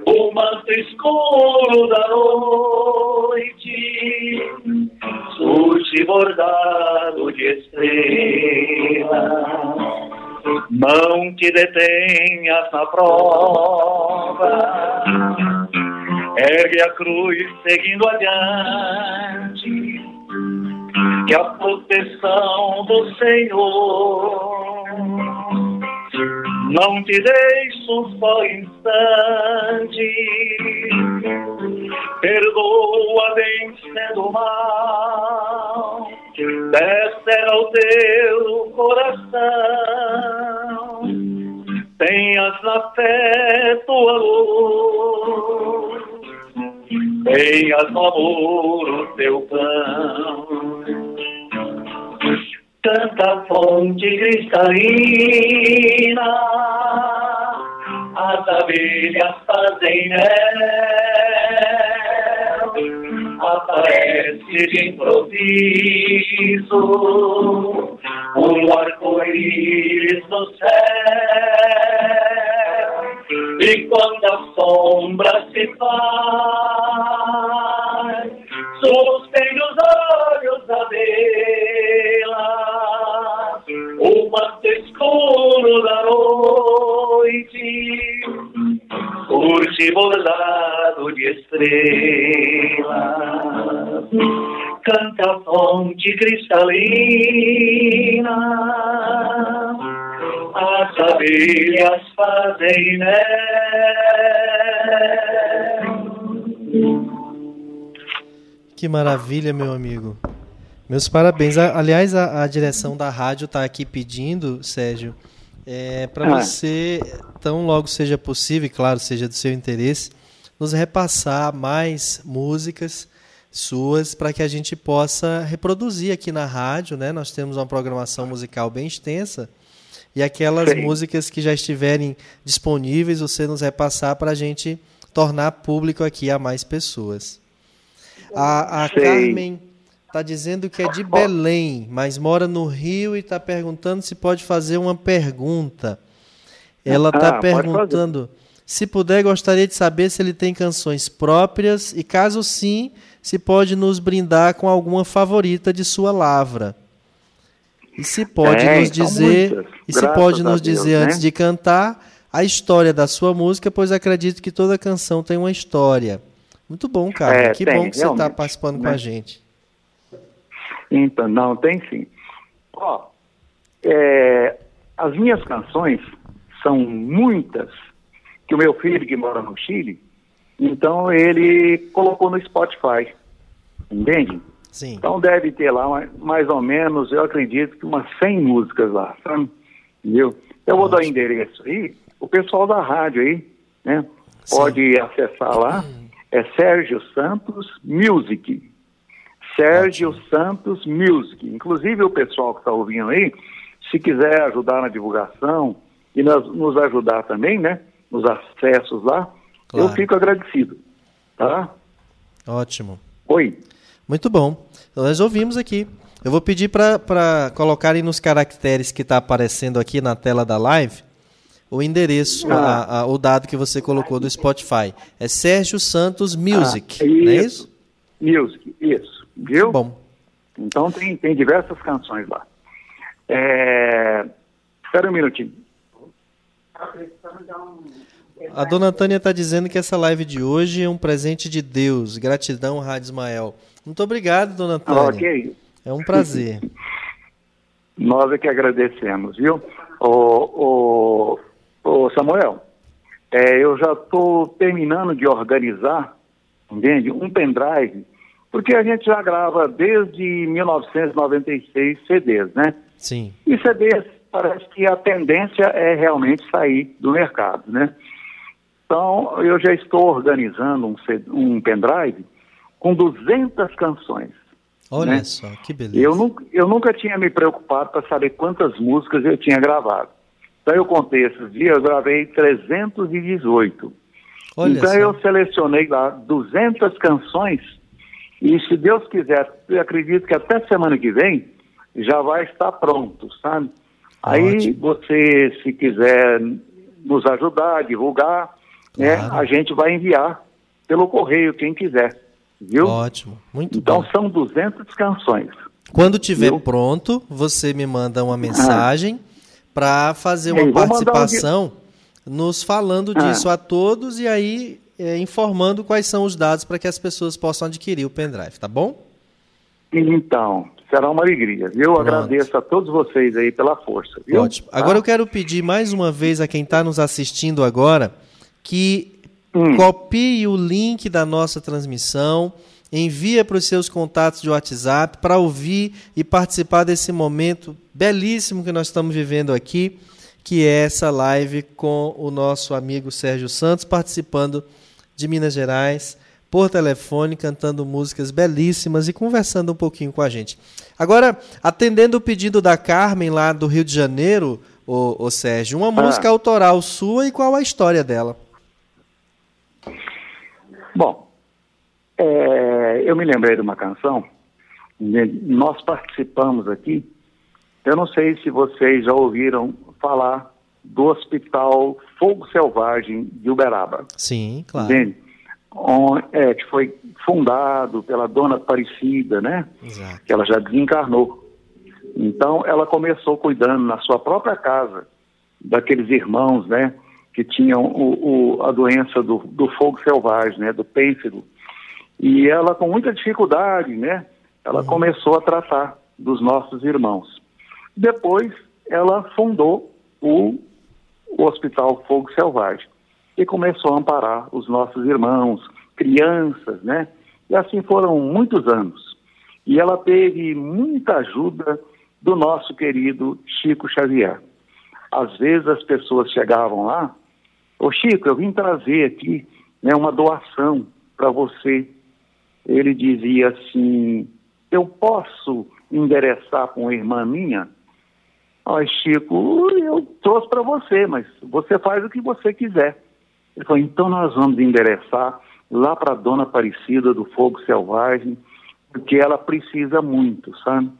o manto escuro da noite, surge bordado de estrelas. Não te detenhas na prova, ergue a cruz seguindo adiante, que a proteção do Senhor não te deixe um só instante, perdoa vencendo o mal, desce ao teu coração, tenhas na fé tua luz, tenhas no amor o teu pão tanta fonte cristalina, as abelhas fazem mel, aparece de improviso um arco-íris no céu, e quando a sombra se faz, suspende os olhos da vela, o manto escuro da noite, surge bordado de estrelas, canta a fonte cristalina, as abelhas fazem mel.
Que maravilha, meu amigo. Meus parabéns. Aliás, a, a direção da rádio está aqui pedindo, Sérgio, é, para ah. você, tão logo seja possível, e claro, seja do seu interesse, nos repassar mais músicas suas para que a gente possa reproduzir aqui na rádio, né? Nós temos uma programação musical bem extensa e aquelas Sim. músicas que já estiverem disponíveis você nos repassar para a gente tornar público aqui a mais pessoas. A, a Carmen está dizendo que é de Belém, mas mora no Rio e está perguntando se pode fazer uma pergunta. Ela está ah, perguntando se puder, gostaria de saber se ele tem canções próprias e, caso sim, se pode nos brindar com alguma favorita de sua lavra. E se pode é, nos dizer, e se pode nos Deus, dizer né? antes de cantar a história da sua música, pois acredito que toda canção tem uma história. Muito bom, cara. É, que tem, bom que você está participando né? com a gente.
Então, não, tem sim. Ó, é, as minhas canções são muitas que o meu filho que mora no Chile, então ele colocou no Spotify, entende?
Sim.
Então deve ter lá mais ou menos, eu acredito que umas 100 músicas lá, sabe? Entendeu? Eu vou dar o endereço aí, o pessoal da rádio aí, né? Sim. Pode acessar lá. É Sérgio Santos Music. Sérgio. Santos Music. Inclusive o pessoal que está ouvindo aí, se quiser ajudar na divulgação e nos, nos ajudar também, né? Nos acessos lá, claro. eu fico agradecido. Tá?
Ótimo.
Oi.
Muito bom. Então, nós ouvimos aqui. Eu vou pedir para colocarem nos caracteres que está aparecendo aqui na tela da live o endereço, ah. a, a, o dado que você colocou do Spotify. É Sérgio Santos Music, ah, isso. não é isso?
Music, isso. Viu?
Bom.
Então tem, tem diversas canções lá. É... Espera um minutinho.
A dona Antônia está dizendo que essa live de hoje é um presente de Deus. Gratidão, Rádio Ismael. Muito obrigado, dona Antônia.
Ok.
É um prazer.
Nós é que agradecemos, viu? O, o, Ô Samuel, é, eu já estou terminando de organizar, entende? Um pendrive, porque a gente já grava desde 1996 CDs, né?
Sim.
E CDs parece que a tendência é realmente sair do mercado, né?
Então, eu já estou organizando um, um pendrive com 200 canções.
Olha
né?
só, que beleza.
Eu, nu- eu nunca tinha me preocupado para saber quantas músicas eu tinha gravado. Então, eu contei esses dias, eu gravei 318.
Olha
então,
só.
eu selecionei lá 200 canções e, se Deus quiser, eu acredito que até semana que vem já vai estar pronto, sabe? Aí,
Ótimo.
você, se quiser nos ajudar, divulgar, né,
Claro.
a gente vai enviar pelo correio, quem quiser, viu?
Ótimo, muito
Então,
bom.
são 200 canções.
Quando tiver
Viu?
pronto, você me manda uma mensagem para fazer uma
mandar um
participação nos falando
Ah.
disso a todos e aí é, informando quais são os dados para que as pessoas possam adquirir o pendrive, tá bom?
Então, será uma alegria, viu?
Pronto.
Agradeço a todos vocês aí pela força, viu?
Ótimo.
Tá?
Agora eu quero pedir mais uma vez a quem está nos assistindo agora que
Hum.
copie o link da nossa transmissão, envia para os seus contatos de WhatsApp para ouvir e participar desse momento belíssimo que nós estamos vivendo aqui, que é essa live com o nosso amigo Sérgio Santos participando de Minas Gerais por telefone, cantando músicas belíssimas e conversando um pouquinho com a gente. Agora, atendendo o pedido da Carmen lá do Rio de Janeiro, o, Sérgio, uma música autoral sua e qual a história dela?
Bom, é, eu me lembrei de uma canção, né, nós participamos aqui, eu não sei se vocês já ouviram falar do Hospital Fogo Selvagem de Uberaba.
Sim, claro.
Entende? On- é, que foi fundado pela dona Aparecida, né?
Exato.
Que ela já desencarnou. Então, ela começou cuidando na sua própria casa daqueles irmãos, né? Que tinham o, o- a doença do, do fogo selvagem, né? Do pênfigo. E ela, com muita dificuldade, né? Ela começou a tratar dos nossos irmãos. Depois, ela fundou o, o Hospital Fogo Selvagem e começou a amparar os nossos irmãos, crianças, né? E assim foram muitos anos. E ela teve muita ajuda do nosso querido Chico Xavier. Às vezes as pessoas chegavam lá, ô Chico, eu vim trazer aqui né, uma doação para você. Ele dizia assim, eu posso endereçar para uma irmã minha? Ó, Chico, eu trouxe para você, mas você faz o que você quiser. Ele falou, então nós vamos endereçar lá para a dona Aparecida do Fogo Selvagem, porque ela precisa muito, sabe?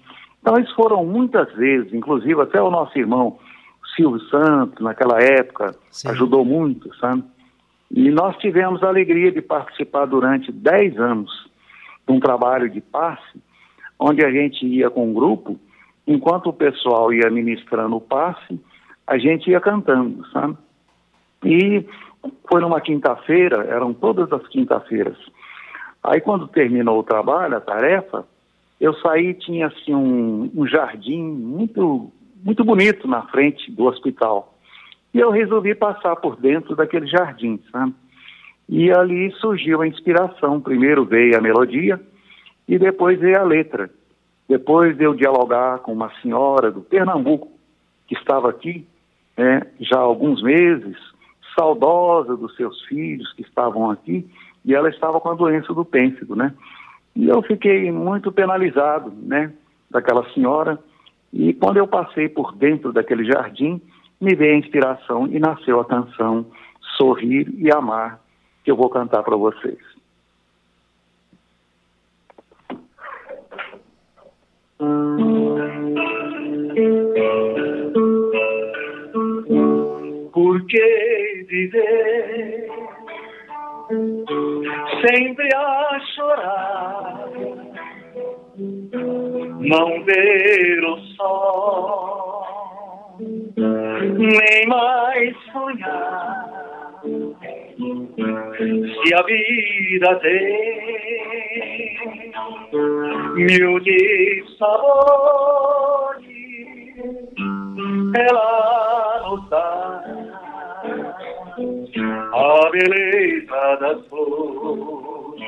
Então, isso foram muitas vezes, inclusive até o nosso irmão Silvio Santos, naquela época,
Sim.
ajudou muito, sabe? E nós tivemos a alegria de participar durante 10 anos de um trabalho de passe, onde a gente ia com um grupo, enquanto o pessoal ia ministrando o passe, a gente ia cantando, sabe? E foi numa quinta-feira, eram todas as quinta-feiras. Aí quando terminou o trabalho, a tarefa, eu saí tinha assim um, um jardim muito muito bonito na frente do hospital. E eu resolvi passar por dentro daquele jardim, sabe? E ali surgiu a inspiração. Primeiro veio a melodia e depois veio a letra. Depois de eu dialogar com uma senhora do Pernambuco que estava aqui né, já há alguns meses, saudosa dos seus filhos que estavam aqui, e ela estava com a doença do pênfigo, né? E eu fiquei muito penalizado, né, daquela senhora. E quando eu passei por dentro daquele jardim, me veio a inspiração e nasceu a canção Sorrir e Amar, que eu vou cantar para vocês.
Por que viver sempre a chorar? Não ver o sol, nem mais sonhar. Se a vida tem mil dissabores, ela nos dá. A beleza das flores,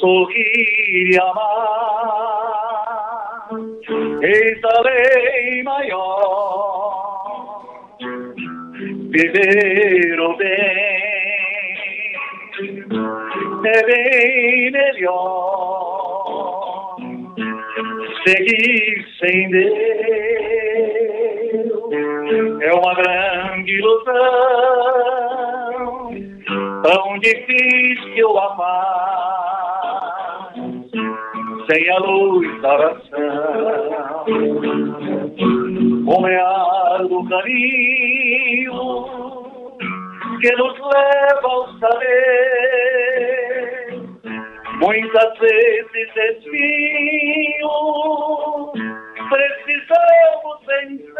sorrir e amar, eis a lei maior.
viver o bem bem melhor. Seguir sem Deus. É uma grande ilusão. Tão difícil amar. Sem a luz da oração como é árduo caminho que nos leva ao saber. Muitas vezes espinho, precisamos vencer,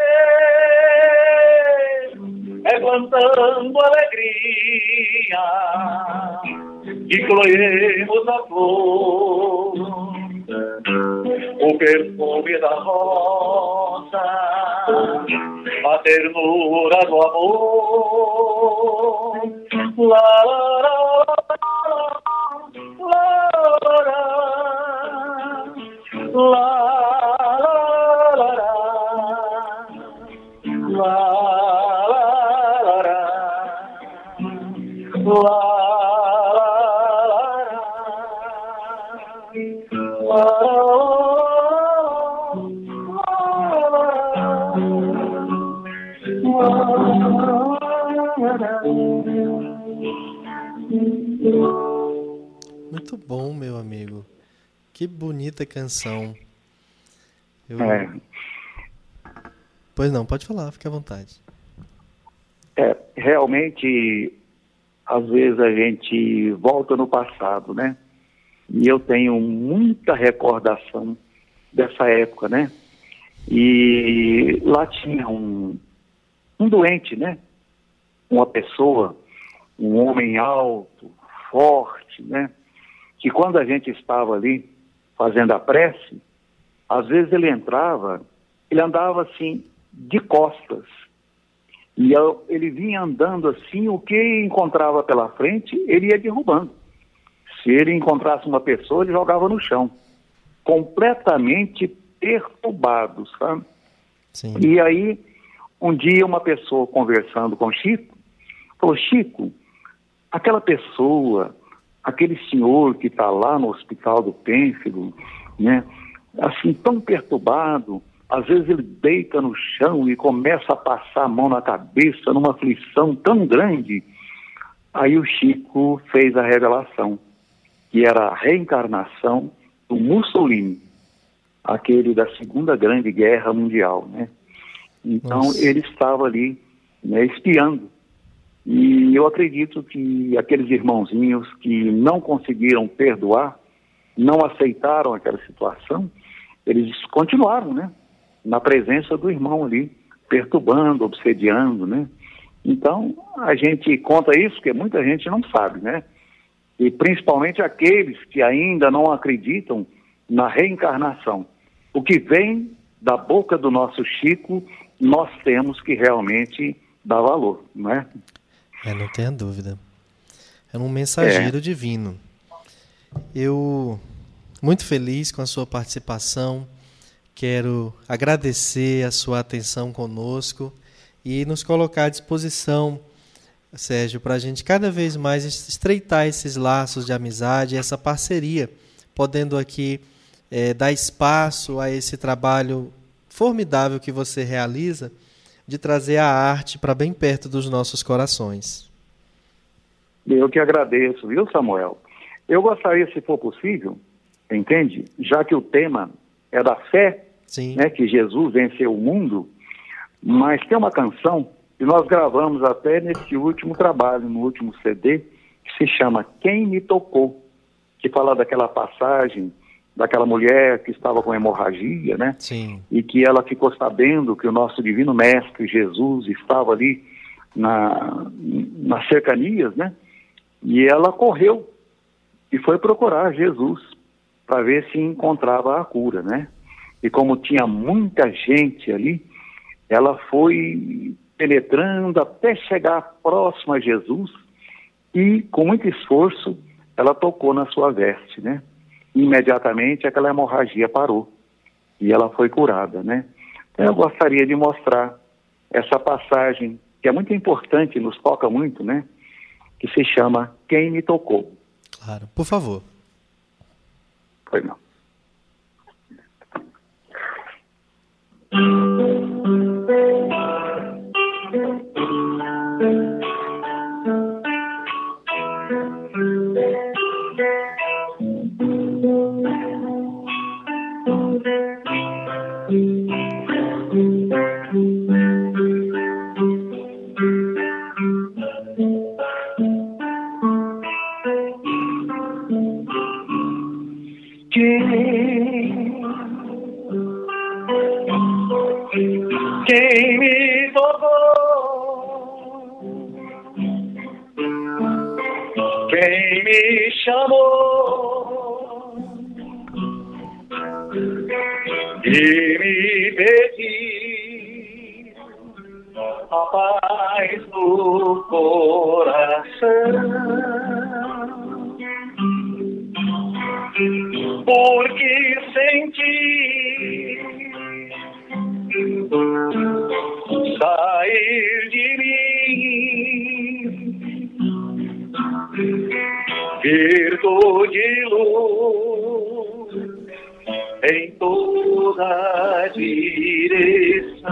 plantando alegria e colhemos a flor. O perfume da rosa, a ternura do amor. La, la, la, la, la,
Que bonita canção. Eu...
É.
Pois não, pode falar, fique à vontade.
É, realmente, às vezes a gente volta no passado, né? E eu tenho muita recordação dessa época, né? E lá tinha um, um doente, né? Uma pessoa, um homem alto, forte, né? Que quando a gente estava ali fazendo a prece, às vezes ele entrava, ele andava assim, de costas. E eu, ele vinha andando assim, o que encontrava pela frente, ele ia derrubando. Se ele encontrasse uma pessoa, ele jogava no chão. Completamente perturbado, sabe?
Sim.
E aí, um dia, uma pessoa conversando com Chico, falou: Chico, aquela pessoa, aquele senhor que está lá no hospital do Pênfilo, né? Assim, tão perturbado, às vezes ele deita no chão e começa a passar a mão na cabeça numa aflição tão grande. Aí o Chico fez a revelação, que era a reencarnação do Mussolini, aquele da Segunda Grande Guerra Mundial, né? Então
Nossa.
ele estava ali, né, espiando. E eu acredito que aqueles irmãozinhos que não conseguiram perdoar, não aceitaram aquela situação, eles continuaram, né? Na presença do irmão ali, perturbando, obsediando, né? Então, a gente conta isso porque muita gente não sabe, né? E principalmente aqueles que ainda não acreditam na reencarnação. O que vem da boca do nosso Chico, nós temos que realmente dar valor, não é?
É, não tenha dúvida. É um mensageiro divino. Eu, muito feliz com a sua participação, quero agradecer a sua atenção conosco e nos colocar à disposição, Sérgio, para a gente cada vez mais estreitar esses laços de amizade, essa parceria, podendo aqui eh, dar espaço a esse trabalho formidável que você realiza de trazer a arte para bem perto dos nossos corações.
Eu que agradeço, viu, Samuel? Eu gostaria, se for possível, entende? Já que o tema é da fé,
Sim.
né, que Jesus venceu o mundo, mas tem uma canção que nós gravamos até nesse último trabalho, no último CD, que se chama Quem Me Tocou, que fala daquela passagem daquela mulher que estava com hemorragia, né?
Sim.
E que ela ficou sabendo que o nosso divino mestre Jesus estava ali na, nas cercanias, né? E ela correu e foi procurar Jesus para ver se encontrava a cura, né? E como tinha muita gente ali, ela foi penetrando até chegar próximo a Jesus e, com muito esforço, ela tocou na sua veste, né? Imediatamente aquela hemorragia parou e ela foi curada, né? Então, eu gostaria de mostrar essa passagem
que é muito importante, nos toca muito, né? Que se chama Quem Me Tocou.
Claro, por favor.
Foi não.
Quem me chamou? E me pediu a paz do coração. Porque senti virtude luz em toda direção.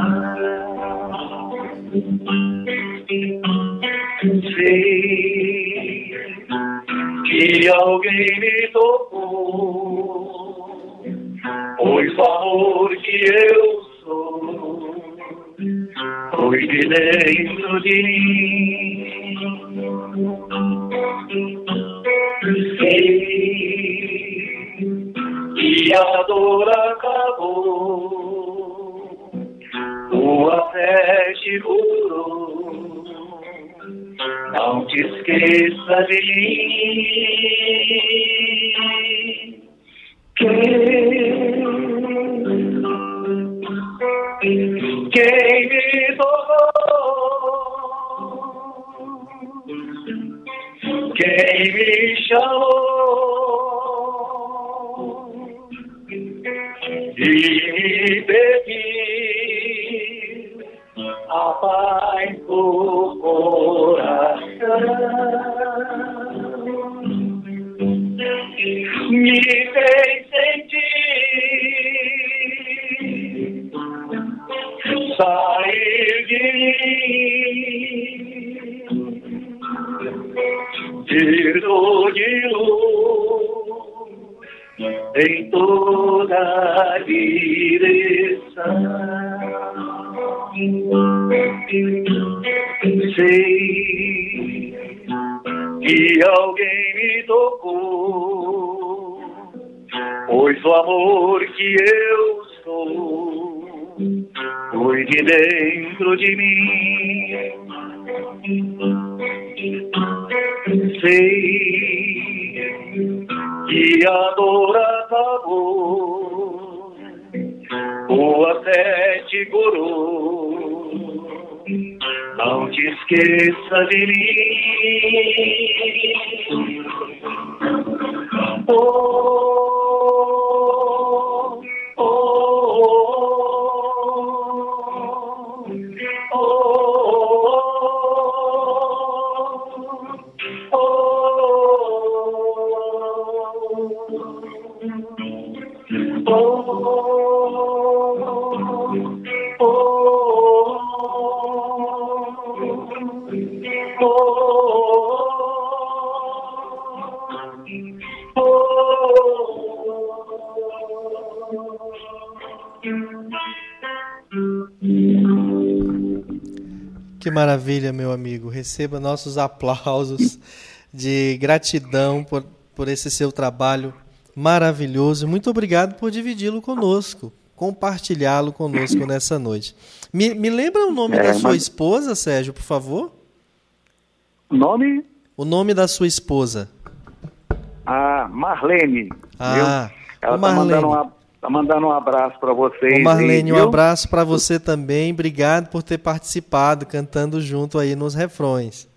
Sei que alguém me tocou, pois o amor que eu sou foi de dentro de mim. Que a dor acabou, tua fé te curou. Não te esqueça de mim. Não te
maravilha, meu amigo. Receba nossos aplausos de gratidão por, por esse seu trabalho maravilhoso. Muito obrigado por dividi-lo conosco, compartilhá-lo conosco nessa noite. Me, me lembra o nome
É,
da sua
mas-
esposa, Sérgio, por favor?
Nome?
O nome da sua esposa.
A Marlene.
Ah?
Ela
ô,
tá
Marlene.
mandando, uma, mandando um abraço para vocês.
Ô, Marlene,
aí,
um abraço para você também. Obrigado por ter participado, cantando junto aí nos refrões.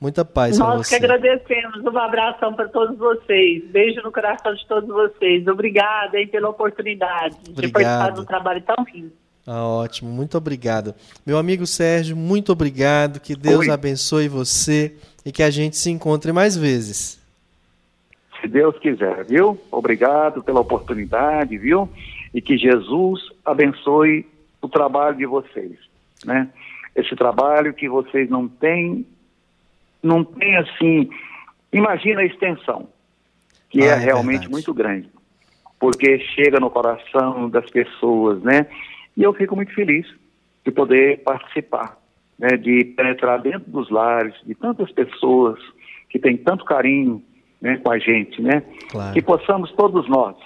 Muita paz para
Nós que
você.
agradecemos. Um abração para todos vocês. Beijo no coração de todos vocês. Obrigada hein, pela oportunidade de
Obrigado.
participar de um trabalho tão lindo.
Ah, ótimo, muito obrigado. Meu amigo Sérgio, muito obrigado. Que Deus
Oi.
abençoe você e que a gente se encontre mais vezes.
Se Deus quiser, viu? Obrigado pela oportunidade, viu? E que Jesus abençoe o trabalho de vocês, né? Esse trabalho que vocês não têm, não tem assim, imagina a extensão, que
Ah,
é,
é
realmente
verdade.
muito grande, porque chega no coração das pessoas, né? E eu fico muito feliz de poder participar, né? De penetrar dentro dos lares de tantas pessoas que têm tanto carinho, né, com a gente, né?
Claro.
Que possamos todos nós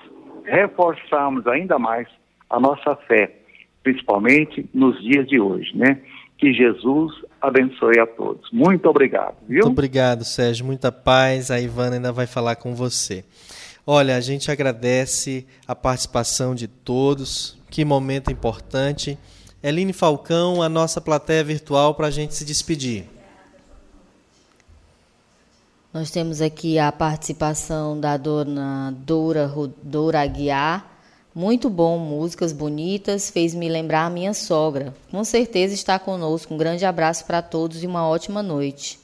reforçarmos ainda mais a nossa fé, principalmente nos dias de hoje, né? Que Jesus abençoe a todos. Muito obrigado, viu?
Muito obrigado, Sérgio. Muita paz. A Ivana ainda vai falar com você. Olha, a gente agradece a participação de todos. Que momento importante. Eline Falcão, a nossa plateia virtual para a gente se despedir.
Nós temos aqui a participação da dona Dora, Ro- Dora Aguiar. Muito bom, músicas bonitas, fez me lembrar a minha sogra. Com certeza está conosco. Um grande abraço para todos e uma ótima noite.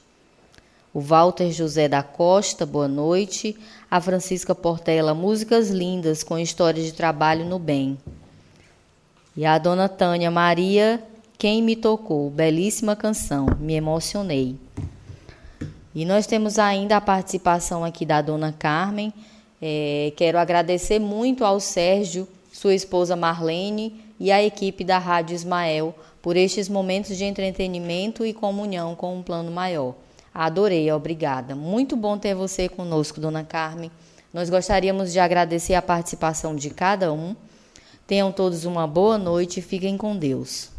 O Walter José da Costa, boa noite. A Francisca Portela, músicas lindas com história de trabalho no bem. E a dona Tânia Maria, quem me tocou, belíssima canção, me emocionei. E nós temos ainda a participação aqui da dona Carmen. É, quero agradecer muito ao Sérgio, sua esposa Marlene e à equipe da Rádio Ismael por estes momentos de entretenimento e comunhão com um plano maior. Adorei, obrigada. Muito bom ter você conosco, dona Carmen. Nós gostaríamos de agradecer a participação de cada um. Tenham todos uma boa noite e fiquem com Deus.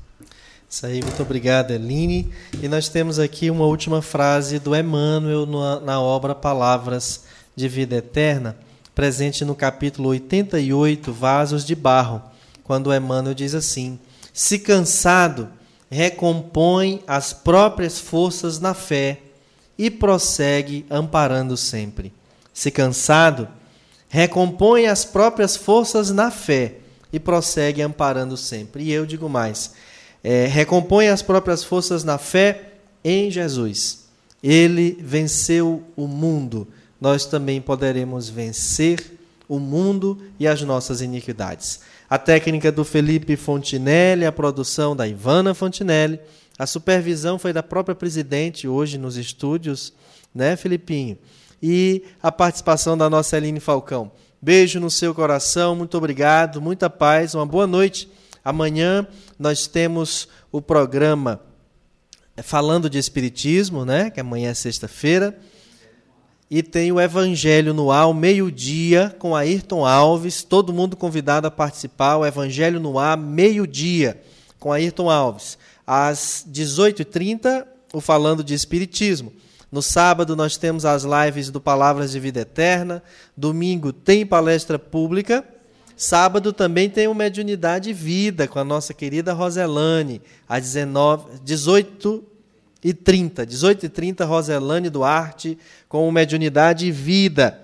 Isso aí, muito obrigado, Eline. E nós temos aqui uma última frase do Emmanuel na, obra Palavras de Vida Eterna, presente no capítulo 88, Vasos de Barro, quando Emmanuel diz assim: Se cansado, recompõe as próprias forças na fé e prossegue amparando sempre. Se cansado, recompõe as próprias forças na fé e prossegue amparando sempre. E eu digo mais: é, recompõe as próprias forças na fé em Jesus. Ele venceu o mundo. Nós também poderemos vencer o mundo e as nossas iniquidades. A técnica do Felipe Fontinelli, a produção da Ivana Fontinelli, a supervisão foi da própria presidente hoje nos estúdios, né, Felipinho? E a participação da nossa Eline Falcão. Beijo no seu coração, muito obrigado, muita paz, uma boa noite. Amanhã nós temos o programa falando de Espiritismo, né? Que amanhã é sexta-feira. E tem o Evangelho no Ar, meio-dia, com Ayrton Alves. Todo mundo convidado a participar. O Evangelho no Ar, meio-dia, com Ayrton Alves. Às 18h30, o Falando de Espiritismo. No sábado, nós temos as lives do Palavras de Vida Eterna. Domingo, tem palestra pública. Sábado também tem o Mediunidade Vida com a nossa querida Roselane, às 19, 18 e 30. 18 e 30, Roselane Duarte com o Mediunidade Vida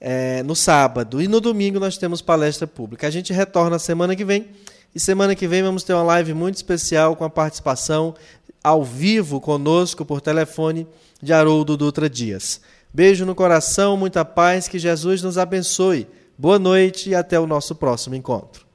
é, no sábado. E no domingo nós temos palestra pública. A gente retorna semana que vem. E semana que vem vamos ter uma live muito especial com a participação ao vivo conosco por telefone de Haroldo Dutra Dias. Beijo no coração, muita paz, que Jesus nos abençoe. Boa noite e até o nosso próximo encontro.